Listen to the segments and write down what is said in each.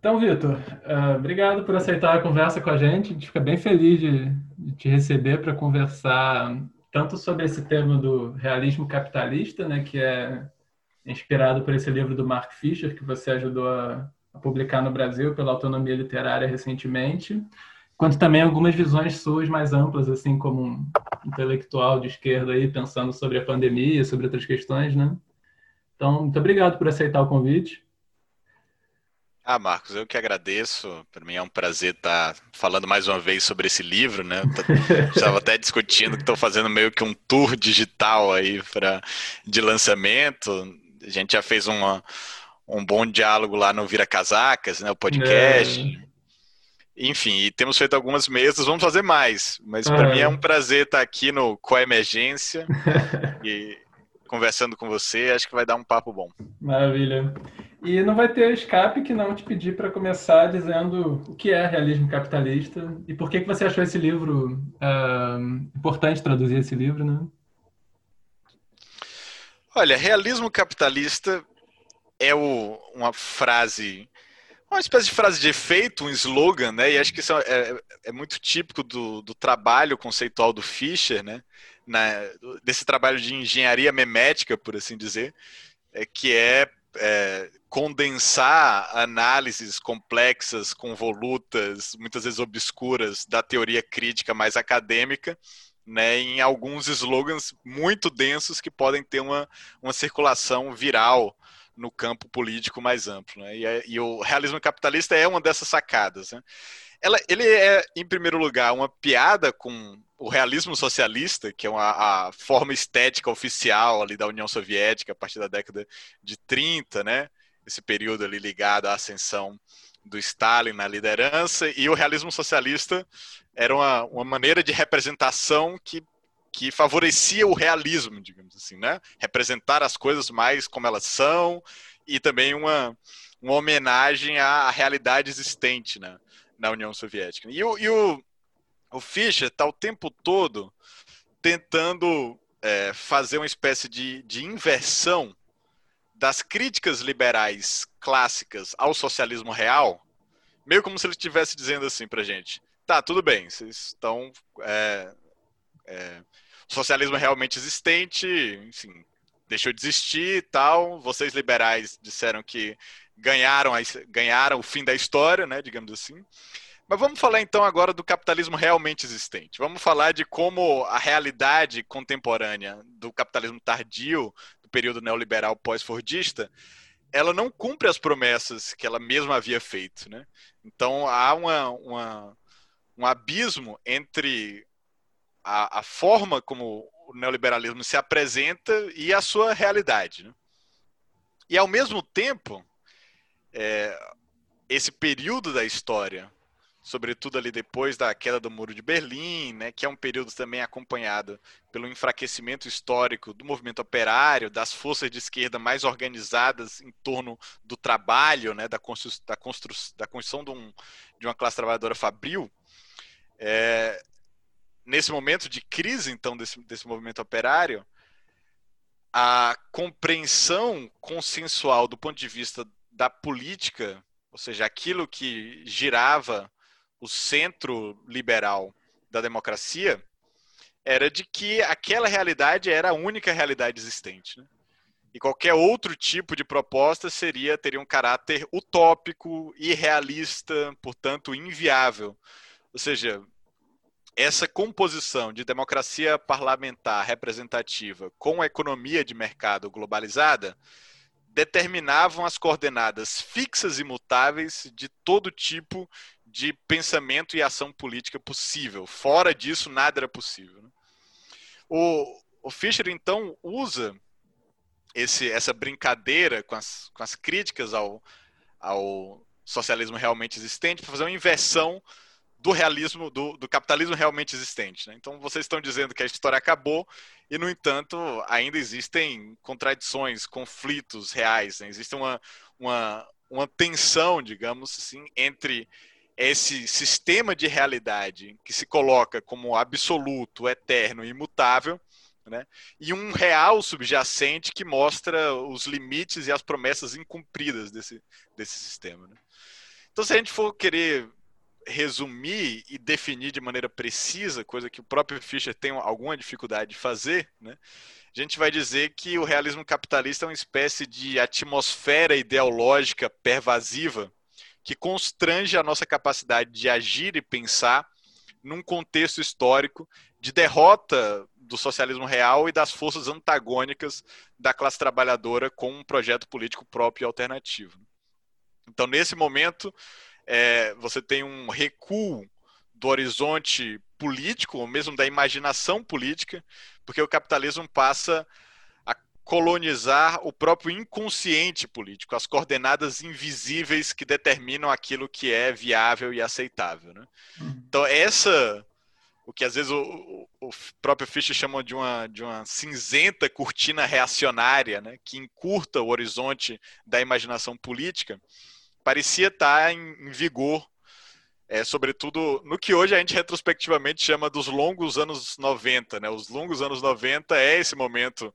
Então, Vitor, uh, obrigado por aceitar a conversa com a gente. A gente fica bem feliz de, de te receber para conversar tanto sobre esse tema do realismo capitalista, né, que é inspirado por esse livro do Mark Fisher, que você ajudou a, a publicar no Brasil pela Autonomia Literária recentemente, quanto também algumas visões suas mais amplas, assim como um intelectual de esquerda aí pensando sobre a pandemia, sobre outras questões, né? Então, muito obrigado por aceitar o convite. Ah, Marcos, eu que agradeço. Para mim é um prazer estar falando mais uma vez sobre esse livro, né? Estava até discutindo que estou fazendo meio que um tour digital aí para de lançamento. A gente já fez uma, um bom diálogo lá no Vira Casacas, né? O podcast. É. Enfim, e temos feito algumas mesas, vamos fazer mais. Mas para é. mim é um prazer estar aqui no Coemergência e conversando com você. Acho que vai dar um papo bom. Maravilha. E não vai ter escape que não te pedir para começar dizendo o que é realismo capitalista e por que, que você achou esse livro uh, importante traduzir esse livro, né? Olha, realismo capitalista é o, uma frase, uma espécie de frase de efeito, um slogan, né? E acho que isso é, é, é muito típico do, do, trabalho conceitual do Fischer, né? Na, desse trabalho de engenharia memética, por assim dizer, é, que é, é condensar análises complexas, convolutas, muitas vezes obscuras da teoria crítica mais acadêmica, né, em alguns slogans muito densos que podem ter uma, uma circulação viral no campo político mais amplo. Né? E, é, e, o realismo capitalista é uma dessas sacadas. Né? Ela, ele é, em primeiro lugar, uma piada com o realismo socialista, que é uma, a forma estética oficial ali da União Soviética a partir da década de 30, né? esse período ali ligado à ascensão do Stalin na liderança, e o realismo socialista era uma, uma maneira de representação que, que favorecia o realismo, digamos assim, né? Representar as coisas mais como elas são e também uma, uma homenagem à realidade existente na, na União Soviética. E o, e o, o Fischer está o tempo todo tentando é, fazer uma espécie de, de inversão das críticas liberais clássicas ao socialismo real, meio como se ele estivesse dizendo assim pra gente: tá, tudo bem, vocês estão. É, é, socialismo realmente existente, enfim, deixou de existir e tal. Vocês liberais disseram que ganharam, a, ganharam o fim da história, né, digamos assim. Mas vamos falar então agora do capitalismo realmente existente. Vamos falar de como a realidade contemporânea do capitalismo tardio período neoliberal pós-fordista, ela não cumpre as promessas que ela mesma havia feito. Né? Então há uma, uma, um abismo entre a, a, forma como o neoliberalismo se apresenta e a sua realidade. Né? E ao mesmo tempo, é, esse período da história sobretudo ali depois da queda do Muro de Berlim, né, que é um período também acompanhado pelo enfraquecimento histórico do movimento operário, das forças de esquerda mais organizadas em torno do trabalho, né, da, constru da, constru da construção de, um, de, uma classe trabalhadora fabril. É, nesse momento de crise, então, desse, desse movimento operário, a compreensão consensual do ponto de vista da política, ou seja, aquilo que girava o centro liberal da democracia era de que aquela realidade era a única realidade existente. Né? E qualquer outro tipo de proposta seria teria um caráter utópico, irrealista, portanto inviável. Ou seja, essa composição de democracia parlamentar representativa com economia de mercado globalizada determinavam as coordenadas fixas e mutáveis de todo tipo de pensamento e ação política possível. Fora disso, nada era possível. Né? O, o Fischer, então, usa esse, essa brincadeira com as, com as críticas ao, ao socialismo realmente existente para fazer uma inversão do realismo, do, do capitalismo realmente existente. Né? Então, vocês estão dizendo que a história acabou e, no entanto, ainda existem contradições, conflitos reais. Né? Existe uma, uma, uma tensão, digamos assim, entre esse sistema de realidade que se coloca como absoluto, eterno, imutável, né? e um real subjacente que mostra os limites e as promessas incumpridas desse, desse sistema. Né? Então, se a gente for querer resumir e definir de maneira precisa, coisa que o próprio Fischer tem alguma dificuldade de fazer, né? a gente vai dizer que o realismo capitalista é uma espécie de atmosfera ideológica pervasiva que constrange a nossa capacidade de agir e pensar num contexto histórico de derrota do socialismo real e das forças antagônicas da classe trabalhadora com um projeto político próprio e alternativo. Então, nesse momento, é, você tem um recuo do horizonte político, ou mesmo da imaginação política, porque o capitalismo passa colonizar o próprio inconsciente político, as coordenadas invisíveis que determinam aquilo que é viável e aceitável. Né? Uhum. Então, essa o que às vezes o, o, próprio Fischer chama de uma, de uma cinzenta cortina reacionária, né, que encurta o horizonte da imaginação política, parecia estar em, em vigor, é, sobretudo no que hoje a gente retrospectivamente chama dos longos anos 90. Né? Os longos anos 90 é esse momento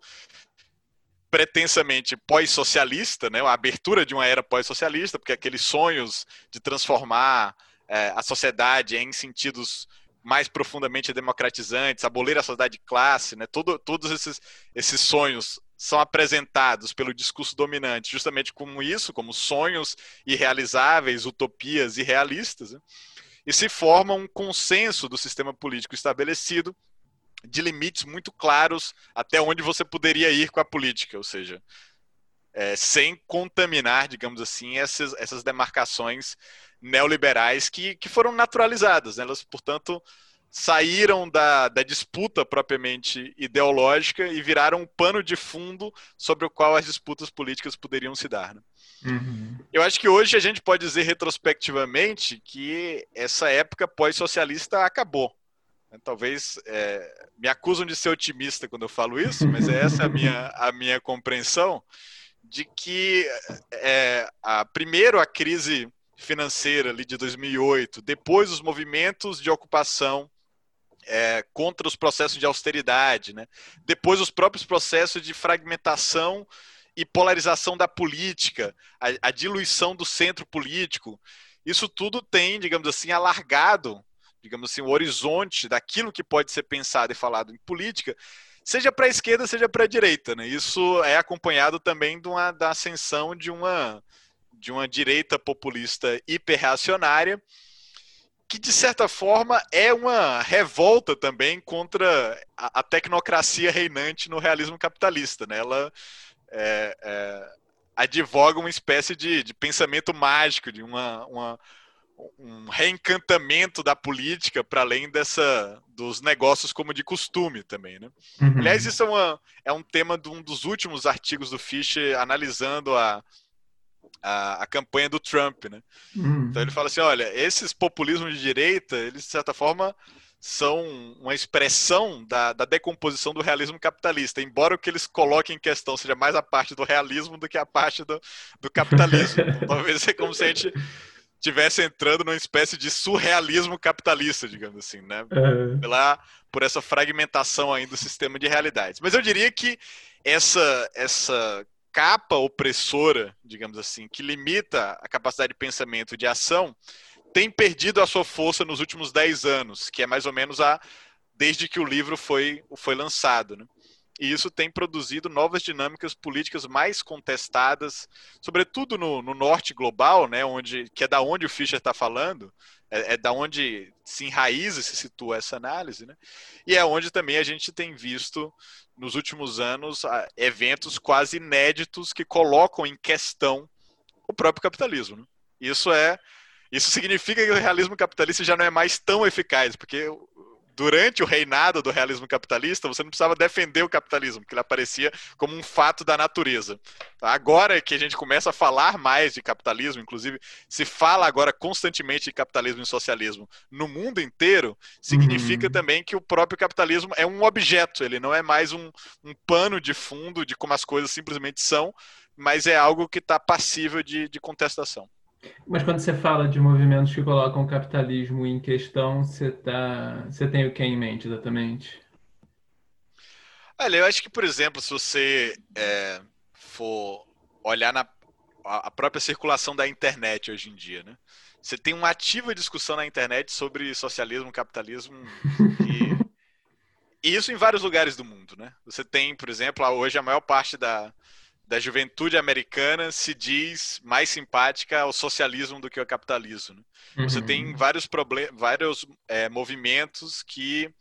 pretensamente pós-socialista, né? a abertura de uma era pós-socialista, porque aqueles sonhos de transformar é, a sociedade em sentidos mais profundamente democratizantes, abolir a sociedade de classe, né? Todo, todos esses, esses sonhos são apresentados pelo discurso dominante justamente como isso, como sonhos irrealizáveis, utopias irrealistas, né? e se forma um consenso do sistema político estabelecido de limites muito claros até onde você poderia ir com a política, ou seja, é, sem contaminar, digamos assim, essas, essas demarcações neoliberais que, que foram naturalizadas. Né? Elas, portanto, saíram da, da disputa propriamente ideológica e viraram um pano de fundo sobre o qual as disputas políticas poderiam se dar. Né? Uhum. Eu acho que hoje a gente pode dizer retrospectivamente que essa época pós-socialista acabou. Talvez é, me acusam de ser otimista quando eu falo isso, mas essa é a minha, a minha compreensão de que é, a, primeiro a crise financeira ali de 2008, depois os movimentos de ocupação é, contra os processos de austeridade, né? depois os próprios processos de fragmentação e polarização da política, a, a diluição do centro político, isso tudo tem, digamos assim, alargado, digamos assim, o horizonte daquilo que pode ser pensado e falado em política, seja para a esquerda, seja para a direita. Né? Isso é acompanhado também de uma, da ascensão de uma de uma direita populista hiperreacionária, que de certa forma é uma revolta também contra a, a tecnocracia reinante no realismo capitalista. Né? Ela é, é, advoga uma espécie de, de pensamento mágico, de uma, uma um reencantamento da política para além dessa dos negócios como de costume também, né? Uhum. Aliás, isso é, uma, é um tema de um dos últimos artigos do Fischer analisando a, a, a, campanha do Trump, né? Uhum. Então ele fala assim, olha, esses populismos de direita, eles de certa forma são uma expressão da, da decomposição do realismo capitalista, embora o que eles coloquem em questão seja mais a parte do realismo do que a parte do, do capitalismo. Então, talvez é como se a gente estivesse entrando numa espécie de surrealismo capitalista, digamos assim, né? Uhum. Pela, por essa fragmentação ainda do sistema de realidades. Mas eu diria que essa, essa capa opressora, digamos assim, que limita a capacidade de pensamento e de ação, tem perdido a sua força nos últimos 10 anos, que é mais ou menos a desde que o livro foi, foi lançado. Né? E isso tem produzido novas dinâmicas políticas mais contestadas, sobretudo no, no norte global, né, onde, que é da onde o Fischer está falando, é, é, da onde se enraiza se situa essa análise, né? e é onde também a gente tem visto nos últimos anos eventos quase inéditos que colocam em questão o próprio capitalismo. Né? Isso é isso significa que o realismo capitalista já não é mais tão eficaz, porque durante o reinado do realismo capitalista, você não precisava defender o capitalismo, porque ele aparecia como um fato da natureza. Agora que a gente começa a falar mais de capitalismo, inclusive se fala agora constantemente de capitalismo e socialismo no mundo inteiro, significa uhum. também que o próprio capitalismo é um objeto, ele não é mais um, um pano de fundo de como as coisas simplesmente são, mas é algo que está passível de, de contestação. Mas quando você fala de movimentos que colocam o capitalismo em questão, você, tá, você tem o que em mente exatamente? Olha, eu acho que, por exemplo, se você é, for olhar na, a própria circulação da internet hoje em dia, né? Você tem uma ativa discussão na internet sobre socialismo, capitalismo e, e isso em vários lugares do mundo, né? Você tem, por exemplo, hoje a maior parte da, da juventude americana se diz mais simpática ao socialismo do que ao capitalismo. Né? Uhum. Você tem uhum. vários, vários é, movimentos que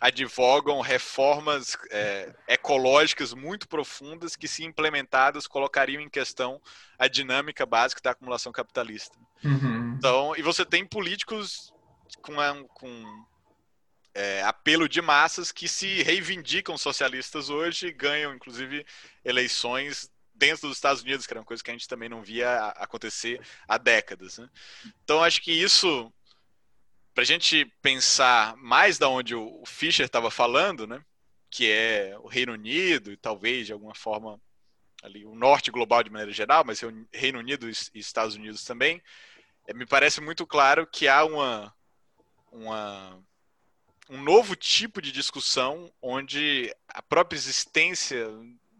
advogam reformas é, ecológicas muito profundas que, se implementadas, colocariam em questão a dinâmica básica da acumulação capitalista. Uhum. Então, e você tem políticos com, com é, apelo de massas que se reivindicam socialistas hoje ganham, inclusive, eleições dentro dos Estados Unidos, que era uma coisa que a gente também não via acontecer há décadas. Né? Então, acho que isso para a gente pensar mais da onde o Fischer estava falando, né, que é o Reino Unido e talvez de alguma forma ali o norte global de maneira geral, mas Reino Unido e Estados Unidos também, é, me parece muito claro que há uma, uma um novo tipo de discussão onde a própria existência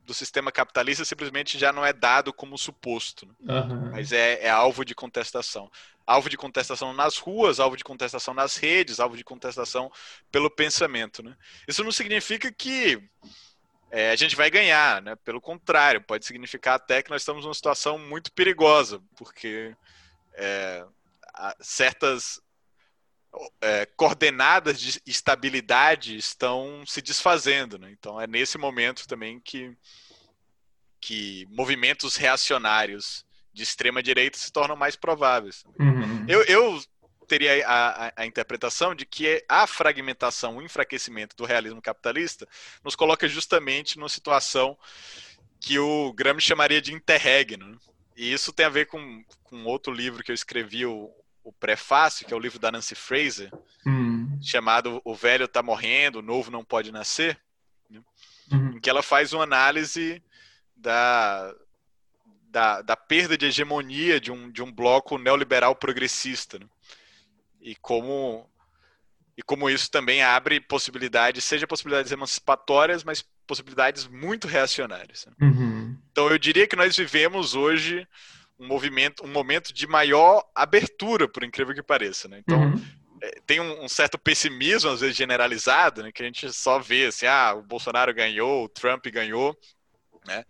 do sistema capitalista simplesmente já não é dado como suposto, né? uhum. mas é, é, alvo de contestação. Alvo de contestação nas ruas, alvo de contestação nas redes, alvo de contestação pelo pensamento. Né? Isso não significa que é, a gente vai ganhar, né? pelo contrário, pode significar até que nós estamos numa situação muito perigosa, porque é, certas é, coordenadas de estabilidade estão se desfazendo. Né? Então é nesse momento também que, que movimentos reacionários de extrema direita se tornam mais prováveis. Uhum. Eu, eu, teria a, a, a, interpretação de que a fragmentação, o enfraquecimento do realismo capitalista nos coloca justamente numa situação que o Gramsci chamaria de interregno. Né? E isso tem a ver com, com outro livro que eu escrevi, o, o prefácio, que é o livro da Nancy Fraser, uhum. chamado O Velho Está Morrendo, O Novo Não Pode Nascer, né? uhum. em que ela faz uma análise da, da, da, perda de hegemonia de um, de um bloco neoliberal progressista. Né? E como e como isso também abre possibilidades, seja possibilidades emancipatórias, mas possibilidades muito reacionárias. Né? Uhum. Então eu diria que nós vivemos hoje um movimento, um momento de maior abertura, por incrível que pareça, né? Então, uhum. é, tem um, um, certo pessimismo, às vezes generalizado, né? Que a gente só vê assim, ah, o Bolsonaro ganhou, o Trump ganhou, né?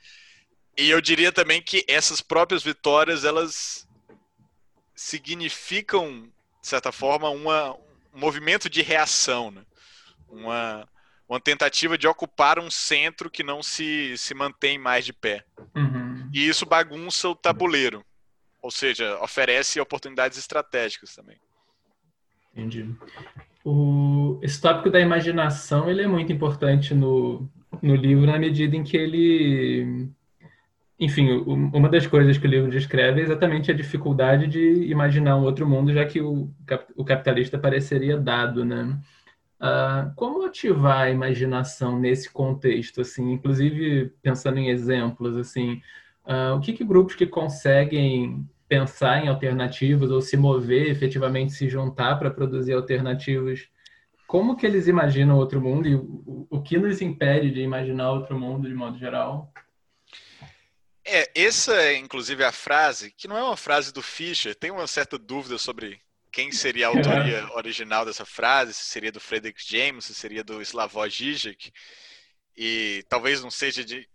E eu diria também que essas próprias vitórias, elas significam, de certa forma, uma, um movimento de reação, né? Uma, uma tentativa de ocupar um centro que não se, se mantém mais de pé. Uhum. E isso bagunça o tabuleiro. Ou seja, oferece oportunidades estratégicas também. Entendi. O, esse tópico da imaginação ele é muito importante no, no livro na medida em que ele enfim, uma das coisas que o livro descreve é exatamente a dificuldade de imaginar um outro mundo, já que o, o capitalista pareceria dado, né? Uh, como ativar a imaginação nesse contexto, assim, inclusive pensando em exemplos, assim, uh, o que, que grupos que conseguem pensar em alternativas ou se mover, efetivamente se juntar para produzir alternativas, como que eles imaginam outro mundo e o, o que nos impede de imaginar outro mundo de modo geral? É, essa é inclusive a frase, que não é uma frase do Fischer, tem uma certa dúvida sobre quem seria a autoria é. original dessa frase, se seria do Frederick James, se seria do Slavoj Žižek, e talvez não seja de,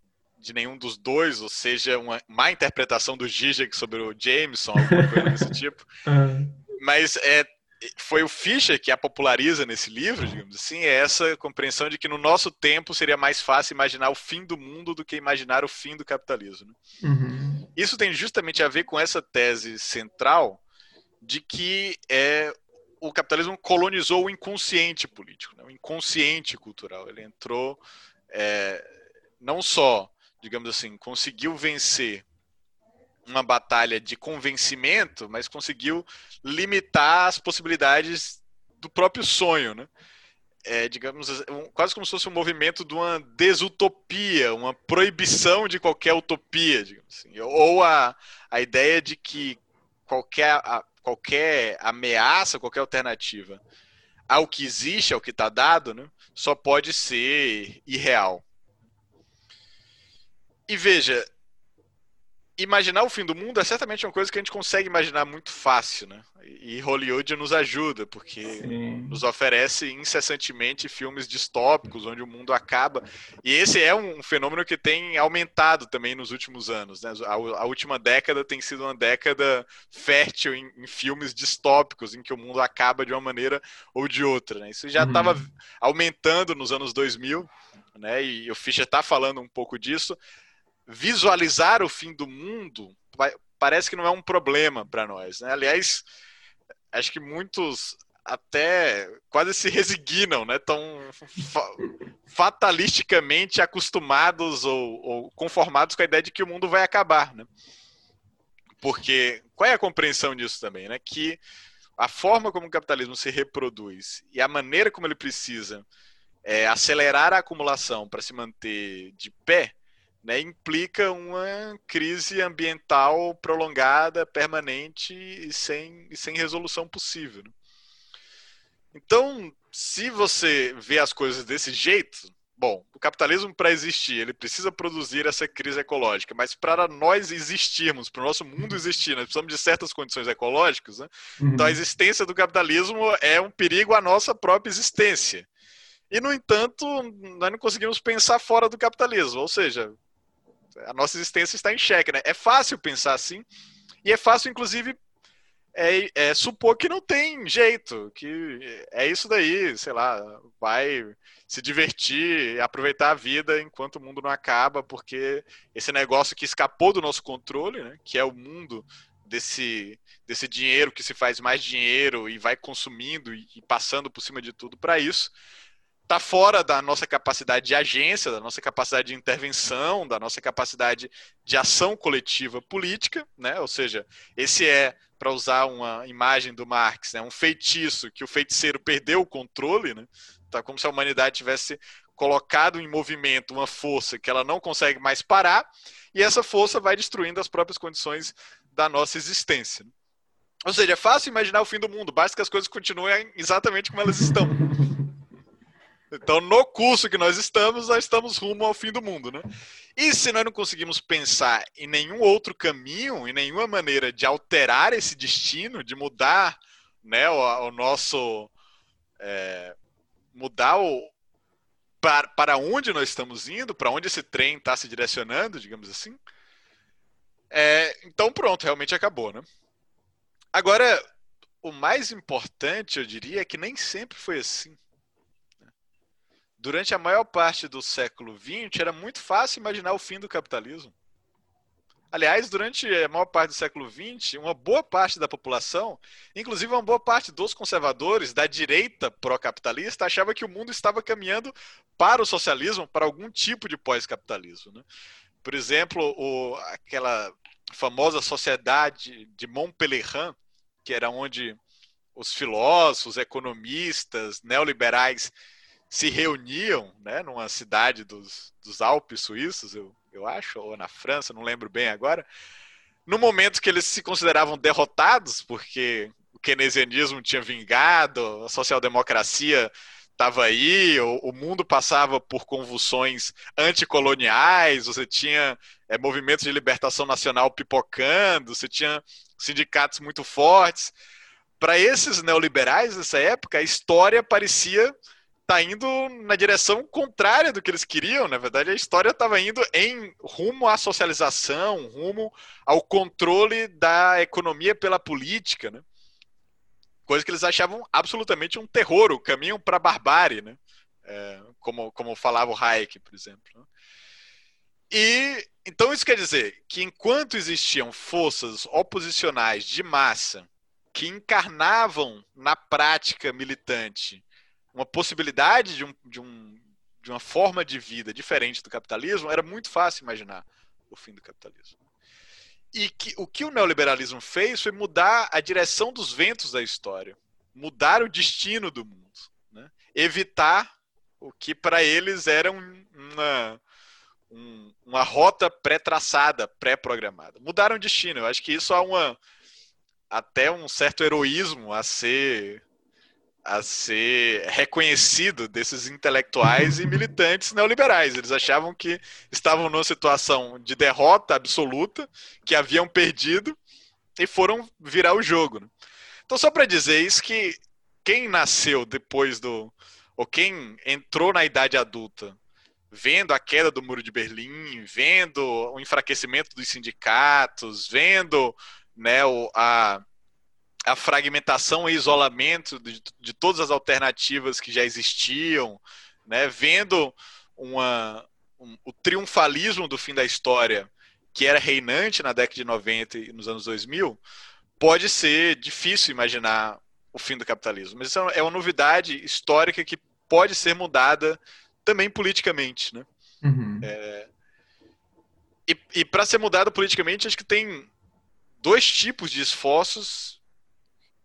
de nenhum dos dois, ou seja, uma má interpretação do Žižek sobre o Jameson, alguma coisa desse tipo. Mas é, foi o Fischer que a populariza nesse livro, digamos assim, é essa compreensão de que no nosso tempo seria mais fácil imaginar o fim do mundo do que imaginar o fim do capitalismo. Né? Uhum. Isso tem justamente a ver com essa tese central de que é, o capitalismo colonizou o inconsciente político, né? o inconsciente cultural. Ele entrou, é, não só, digamos assim, conseguiu vencer uma batalha de convencimento, mas conseguiu limitar as possibilidades do próprio sonho, né? É, digamos, quase como se fosse um movimento de uma desutopia, uma proibição de qualquer utopia, digamos assim. Ou a, a ideia de que qualquer, a, qualquer ameaça, qualquer alternativa ao que existe, ao que está dado, né, só pode ser irreal. E veja, imaginar o fim do mundo é certamente uma coisa que a gente consegue imaginar muito fácil, né? E Hollywood nos ajuda, porque Sim. nos oferece incessantemente filmes distópicos, onde o mundo acaba. E esse é um fenômeno que tem aumentado também nos últimos anos. Né? A, a última década tem sido uma década fértil em, em, filmes distópicos, em que o mundo acaba de uma maneira ou de outra. Né? Isso já estava uhum. aumentando nos anos 2000, né? e o Fischer está falando um pouco disso visualizar o fim do mundo parece que não é um problema para nós. Né? Aliás, acho que muitos até quase se resignam, né? Tão fatalisticamente acostumados ou, ou, conformados com a ideia de que o mundo vai acabar, né? Porque qual é a compreensão disso também, né? Que a forma como o capitalismo se reproduz e a maneira como ele precisa é, acelerar a acumulação para se manter de pé né, implica uma crise ambiental prolongada, permanente e sem, e sem resolução possível. Né? Então, se você vê as coisas desse jeito, bom, o capitalismo para existir, ele precisa produzir essa crise ecológica, mas para nós existirmos, para o nosso mundo existir, nós precisamos de certas condições ecológicas, né? uhum. então a existência do capitalismo é um perigo à nossa própria existência. E, no entanto, nós não conseguimos pensar fora do capitalismo, ou seja, a nossa existência está em xeque, né? É fácil pensar assim, e é fácil, inclusive, é, é, supor que não tem jeito, que é isso daí, sei lá, vai se divertir, aproveitar a vida enquanto o mundo não acaba, porque esse negócio que escapou do nosso controle, né, que é o mundo desse, desse dinheiro que se faz mais dinheiro e vai consumindo e, e passando por cima de tudo para isso, está fora da nossa capacidade de agência, da nossa capacidade de intervenção, da nossa capacidade de ação coletiva política, né? Ou seja, esse é, para usar uma imagem do Marx, né? um feitiço que o feiticeiro perdeu o controle, né? Tá como se a humanidade tivesse colocado em movimento uma força que ela não consegue mais parar, e essa força vai destruindo as próprias condições da nossa existência. Ou seja, é fácil imaginar o fim do mundo, basta que as coisas continuem exatamente como elas estão. Então, no curso que nós estamos, nós estamos rumo ao fim do mundo, né? E se nós não conseguimos pensar em nenhum outro caminho, em nenhuma maneira de alterar esse destino, de mudar né, o, o nosso. É, mudar o. Para, para onde nós estamos indo, para onde esse trem está se direcionando, digamos assim. É, então, pronto, realmente acabou, né? Agora, o mais importante, eu diria, é que nem sempre foi assim durante a maior parte do século XX, era muito fácil imaginar o fim do capitalismo. Aliás, durante a maior parte do século XX, uma boa parte da população, inclusive uma boa parte dos conservadores da direita pró-capitalista, achava que o mundo estava caminhando para o socialismo, para algum tipo de pós-capitalismo. Né? Por exemplo, o, aquela famosa sociedade de Montpellier, que era onde os filósofos, economistas, neoliberais se reuniam né, numa cidade dos, dos Alpes suíços, eu, eu acho, ou na França, não lembro bem agora, no momento que eles se consideravam derrotados, porque o keynesianismo tinha vingado, a social-democracia estava aí, o, o, mundo passava por convulsões anticoloniais, você tinha é, movimentos de libertação nacional pipocando, você tinha sindicatos muito fortes. Para esses neoliberais nessa época, a história parecia tá indo na direção contrária do que eles queriam. Na verdade, a história estava indo em rumo à socialização, rumo ao controle da economia pela política, né? Coisa que eles achavam absolutamente um terror, o caminho para a barbárie, né? É, como, como falava o Hayek, por exemplo. Né? E então isso quer dizer que enquanto existiam forças oposicionais de massa que encarnavam na prática militante uma possibilidade de, um, de, um, de uma forma de vida diferente do capitalismo, era muito fácil imaginar o fim do capitalismo. E que, o que o neoliberalismo fez foi mudar a direção dos ventos da história, mudar o destino do mundo, né? evitar o que para eles era um, uma, um, uma rota pré-traçada, pré-programada. Mudaram o destino. Eu acho que isso há uma, até um certo heroísmo a ser a ser reconhecido desses intelectuais e militantes neoliberais. Eles achavam que estavam numa situação de derrota absoluta, que haviam perdido e foram virar o jogo. Né? Então, só para dizer isso, que quem nasceu depois do. ou quem entrou na idade adulta vendo a queda do muro de Berlim, vendo o enfraquecimento dos sindicatos, vendo né, o, a a fragmentação e isolamento de, de todas as alternativas que já existiam, né? vendo uma, um, o triunfalismo do fim da história que era reinante na década de 90 e nos anos 2000, pode ser difícil imaginar o fim do capitalismo. Mas isso é uma novidade histórica que pode ser mudada também politicamente. Né? Uhum. É... E, e para ser mudada politicamente, acho que tem dois tipos de esforços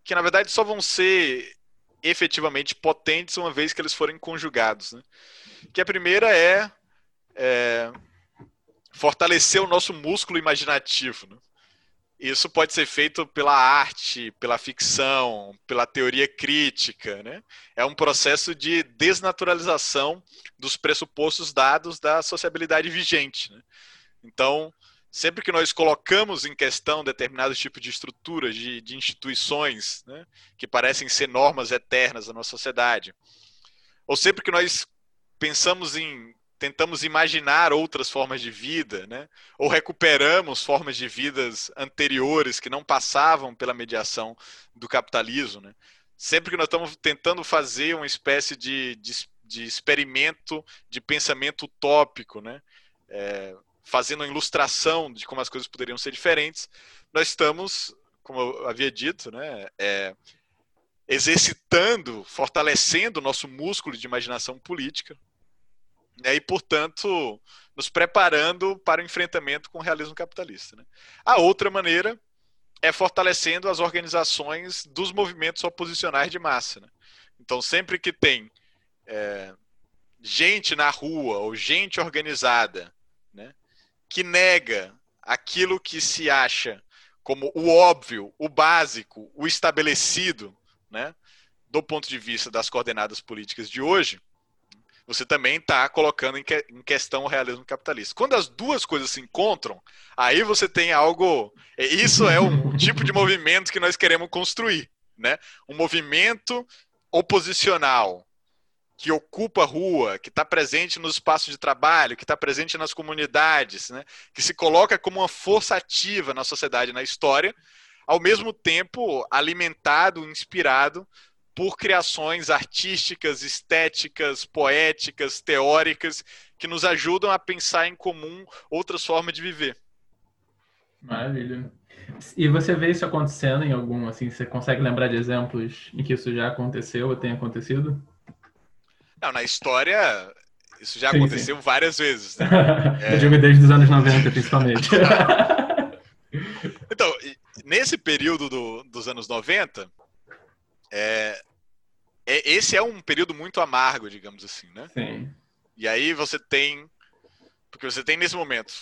que na verdade só vão ser efetivamente potentes uma vez que eles forem conjugados. Né? Que a primeira é, é, fortalecer o nosso músculo imaginativo. Né? Isso pode ser feito pela arte, pela ficção, pela teoria crítica. Né? É um processo de desnaturalização dos pressupostos dados da sociabilidade vigente. Né? Então, sempre que nós colocamos em questão determinados tipos de estruturas, de, de instituições, né, que parecem ser normas eternas da nossa sociedade, ou sempre que nós pensamos em tentamos imaginar outras formas de vida, né? ou recuperamos formas de vidas anteriores que não passavam pela mediação do capitalismo. Né? Sempre que nós estamos tentando fazer uma espécie de, de, de experimento de pensamento utópico, né? É, fazendo uma ilustração de como as coisas poderiam ser diferentes, nós estamos, como eu havia dito, né, é, exercitando, fortalecendo o nosso músculo de imaginação política, né, e, portanto, nos preparando para o enfrentamento com o realismo capitalista. Né. A outra maneira é fortalecendo as organizações dos movimentos oposicionais de massa. Né. Então, sempre que tem é, gente na rua ou gente organizada que nega aquilo que se acha como o óbvio, o básico, o estabelecido, né, do ponto de vista das coordenadas políticas de hoje, você também está colocando em, que, em, questão o realismo capitalista. Quando as duas coisas se encontram, aí você tem algo. Isso é o tipo de movimento que nós queremos construir, né? Um movimento oposicional que ocupa a rua, que está presente nos espaços de trabalho, que está presente nas comunidades, né? que se coloca como uma força ativa na sociedade, na história, ao mesmo tempo alimentado, inspirado por criações artísticas, estéticas, poéticas, teóricas, que nos ajudam a pensar em comum outras formas de viver. Maravilha. E você vê isso acontecendo em algum, assim, você consegue lembrar de exemplos em que isso já aconteceu ou tem acontecido? Não, na história, isso já sim, aconteceu sim. várias vezes. Né? É... Eu digo desde os anos 90, principalmente. então, nesse período do, dos anos 90, é, é, esse é um período muito amargo, digamos assim, né? Sim. E aí você tem. Porque você tem nesse momento.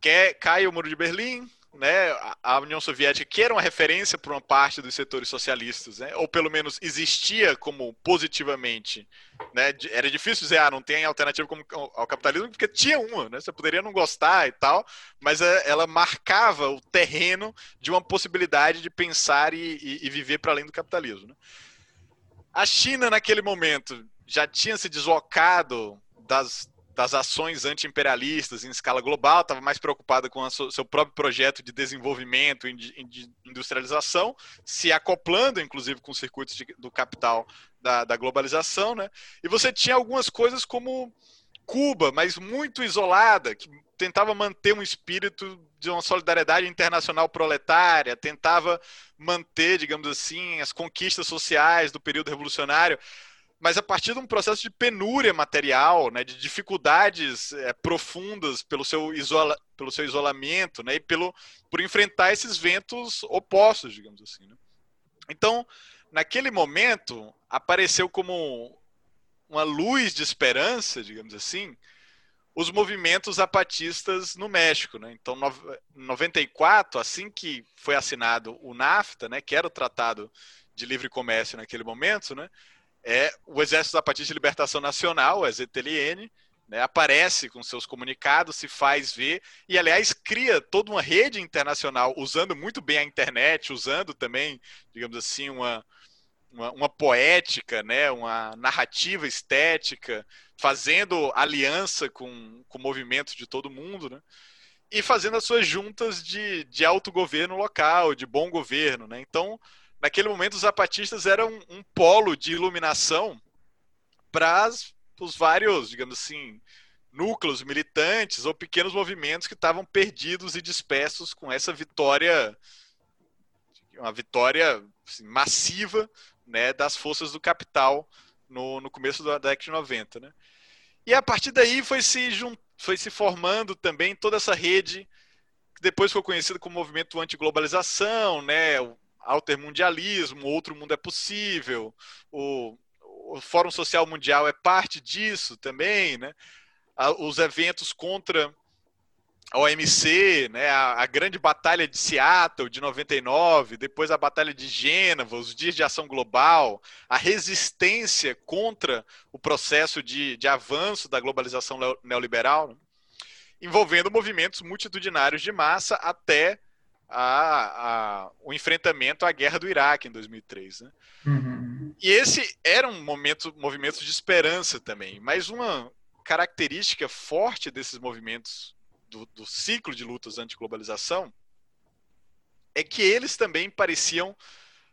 Quer, cai o muro de Berlim, né, a União Soviética, que era uma referência para uma parte dos setores socialistas, né, ou pelo menos existia como positivamente, né, era difícil dizer, ah, não tem alternativa como ao capitalismo, porque tinha uma, né, você poderia não gostar e tal, mas é, ela marcava o terreno de uma possibilidade de pensar e, e, e viver para além do capitalismo. Né. A China, naquele momento, já tinha se deslocado das, das ações anti-imperialistas em escala global, estava mais preocupada com o seu próprio projeto de desenvolvimento e de industrialização, se acoplando, inclusive, com os circuitos de, do capital da, da, globalização. Né? E você tinha algumas coisas como Cuba, mas muito isolada, que tentava manter um espírito de uma solidariedade internacional proletária, tentava manter, digamos assim, as conquistas sociais do período revolucionário mas a partir de um processo de penúria material, né, de dificuldades é, profundas pelo seu, isola, pelo seu isolamento, né, e pelo, por enfrentar esses ventos opostos, digamos assim. Né? Então, naquele momento, apareceu como uma luz de esperança, digamos assim, os movimentos zapatistas no México. Né? Então, em 94, assim que foi assinado o NAFTA, né, que era o Tratado de Livre Comércio naquele momento, né, é o Exército Zapatista de Libertação Nacional, o EZTLN, né, aparece com seus comunicados, se faz ver e, aliás, cria toda uma rede internacional usando muito bem a internet, usando também, digamos assim, uma, uma, uma, poética, né, uma narrativa estética, fazendo aliança com, com movimentos de todo mundo, né, e fazendo as suas juntas de, de autogoverno local, de bom governo. Né. Então, naquele momento, os zapatistas eram um, polo de iluminação para os vários, digamos assim, núcleos militantes ou pequenos movimentos que estavam perdidos e dispersos com essa vitória, uma vitória assim, massiva né, das forças do capital no, no começo da década de 90. Né? E a partir daí foi se, foi se formando também toda essa rede que depois foi conhecida como movimento anti-globalização, né, altermundialismo, outro mundo é possível, o, o Fórum Social Mundial é parte disso também, né? os eventos contra a OMC, né, a, a, grande batalha de Seattle de 99, depois a batalha de Gênova, os dias de ação global, a resistência contra o processo de, de avanço da globalização neoliberal, né, envolvendo movimentos multitudinários de massa até a, a, o enfrentamento à guerra do Iraque em 2003. Né? Uhum. E esse era um momento, movimento de esperança também, mas uma característica forte desses movimentos do, do ciclo de lutas anti-globalização é que eles também pareciam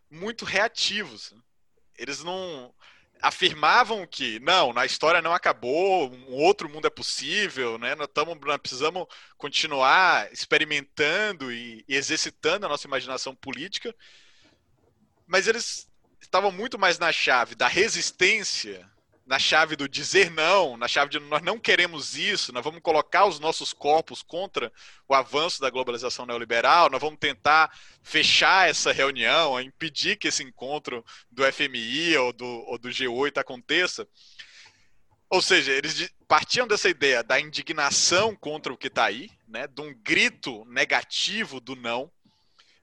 muito reativos. Eles não afirmavam que não, na história não acabou, um outro mundo é possível, né? Nós, tamo, nós precisamos continuar experimentando e, e exercitando a nossa imaginação política, mas eles estavam muito mais na chave da resistência na chave do dizer não, na chave de nós não queremos isso, nós vamos colocar os nossos corpos contra o avanço da globalização neoliberal, nós vamos tentar fechar essa reunião, impedir que esse encontro do FMI ou do, ou do G8 aconteça. Ou seja, eles partiam dessa ideia da indignação contra o que está aí, né, de um grito negativo do não,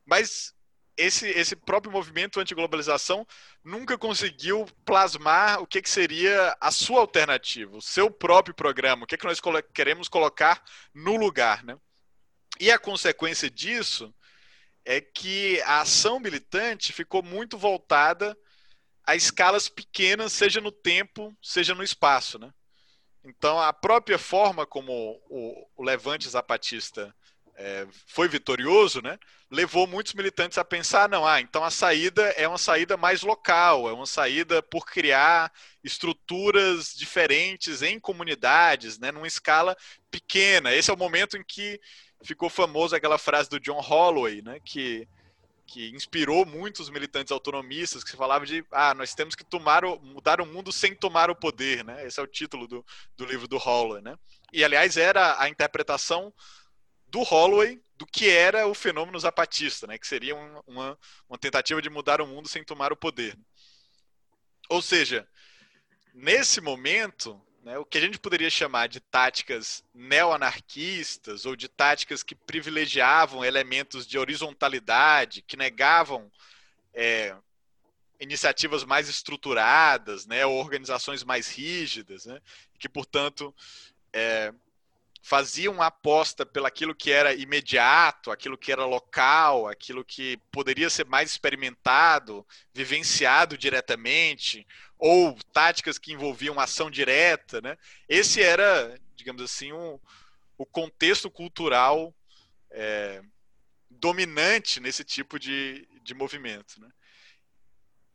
mas esse, esse próprio movimento anti-globalização nunca conseguiu plasmar o que, que seria a sua alternativa, o seu próprio programa, o que, que nós queremos colocar no lugar. Né? E a consequência disso é que a ação militante ficou muito voltada a escalas pequenas, seja no tempo, seja no espaço. Né? Então, a própria forma como o, o Levante Zapatista é, foi vitorioso, né, levou muitos militantes a pensar, não, ah, então a saída é uma saída mais local, é uma saída por criar estruturas diferentes em comunidades, né, numa escala pequena. Esse é o momento em que ficou famoso aquela frase do John Holloway, né, que que inspirou muitos militantes autonomistas, que se falava de, ah, nós temos que tomar o, mudar o mundo sem tomar o poder, né? Esse é o título do, do livro do Holloway, né? E, aliás, era a interpretação do Holloway do que era o fenômeno zapatista, né? que seria uma, uma tentativa de mudar o mundo sem tomar o poder. Ou seja, nesse momento, né, o que a gente poderia chamar de táticas neo-anarquistas ou de táticas que privilegiavam elementos de horizontalidade, que negavam é, iniciativas mais estruturadas, né, organizações mais rígidas, né, que, portanto, é, faziam uma aposta pelaquilo que era imediato, aquilo que era local, aquilo que poderia ser mais experimentado, vivenciado diretamente, ou táticas que envolviam ação direta, né? Esse era, digamos assim, um, o contexto cultural é, dominante nesse tipo de, de movimento, né?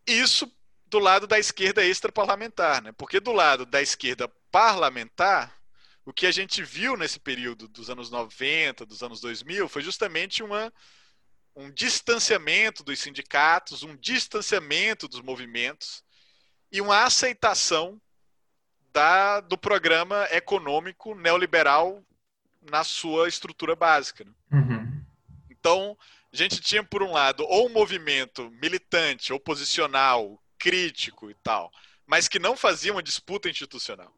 Isso do lado da esquerda extraparlamentar, né? Porque do lado da esquerda parlamentar o que a gente viu nesse período dos anos 90, dos anos 2000, foi justamente uma, um distanciamento dos sindicatos, um distanciamento dos movimentos e uma aceitação da, do programa econômico neoliberal na sua estrutura básica. Né? Uhum. Então, a gente tinha, por um lado, ou um movimento militante, oposicional, crítico e tal, mas que não fazia uma disputa institucional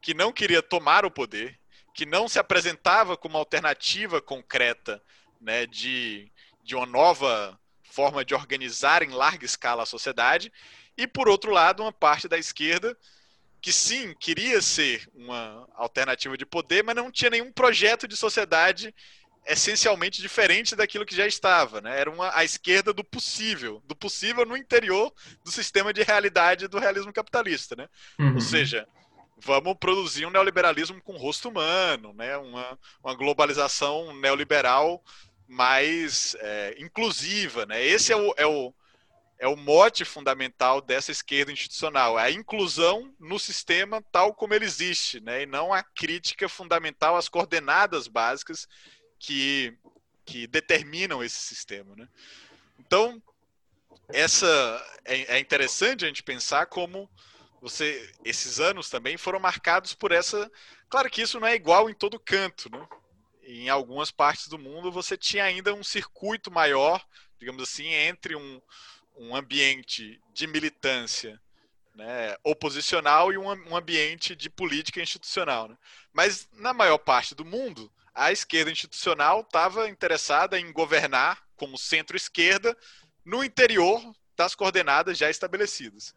que não queria tomar o poder, que não se apresentava como alternativa concreta né, de, de uma nova forma de organizar em larga escala a sociedade, e por outro lado, uma parte da esquerda que sim queria ser uma alternativa de poder, mas não tinha nenhum projeto de sociedade essencialmente diferente daquilo que já estava, né? Era uma, a esquerda do possível, do possível no interior do sistema de realidade do realismo capitalista, né? Uhum. Ou seja, vamos produzir um neoliberalismo com rosto humano, né? Uma, uma globalização neoliberal mais é, inclusiva, né? Esse é o, é o é o mote fundamental dessa esquerda institucional, é a inclusão no sistema tal como ele existe, né? E não a crítica fundamental às coordenadas básicas que, que determinam esse sistema. Né? Então, essa é, é interessante a gente pensar como você esses anos também foram marcados por essa. Claro que isso não é igual em todo canto, né? Em algumas partes do mundo você tinha ainda um circuito maior, digamos assim, entre um, um ambiente de militância né, oposicional e um, um ambiente de política institucional. Né? Mas na maior parte do mundo, a esquerda institucional estava interessada em governar como centro-esquerda no interior das coordenadas já estabelecidas.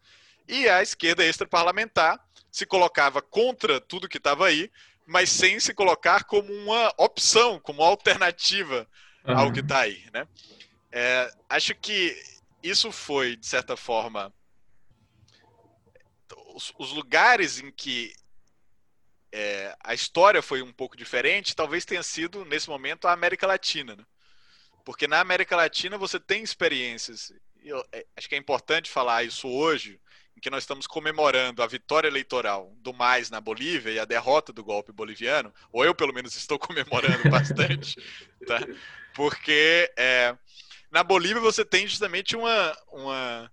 E a esquerda extraparlamentar se colocava contra tudo que estava aí, mas sem se colocar como uma opção, como alternativa uhum. ao que está aí. Né? É, acho que isso foi, de certa forma, os, os lugares em que é, a história foi um pouco diferente, talvez tenha sido, nesse momento, a América Latina. Né? Porque na América Latina você tem experiências, eu, é, acho que é importante falar isso hoje, em que nós estamos comemorando a vitória eleitoral do Mais na Bolívia e a derrota do golpe boliviano, ou eu pelo menos estou comemorando bastante, tá? porque é, na Bolívia você tem justamente uma, uma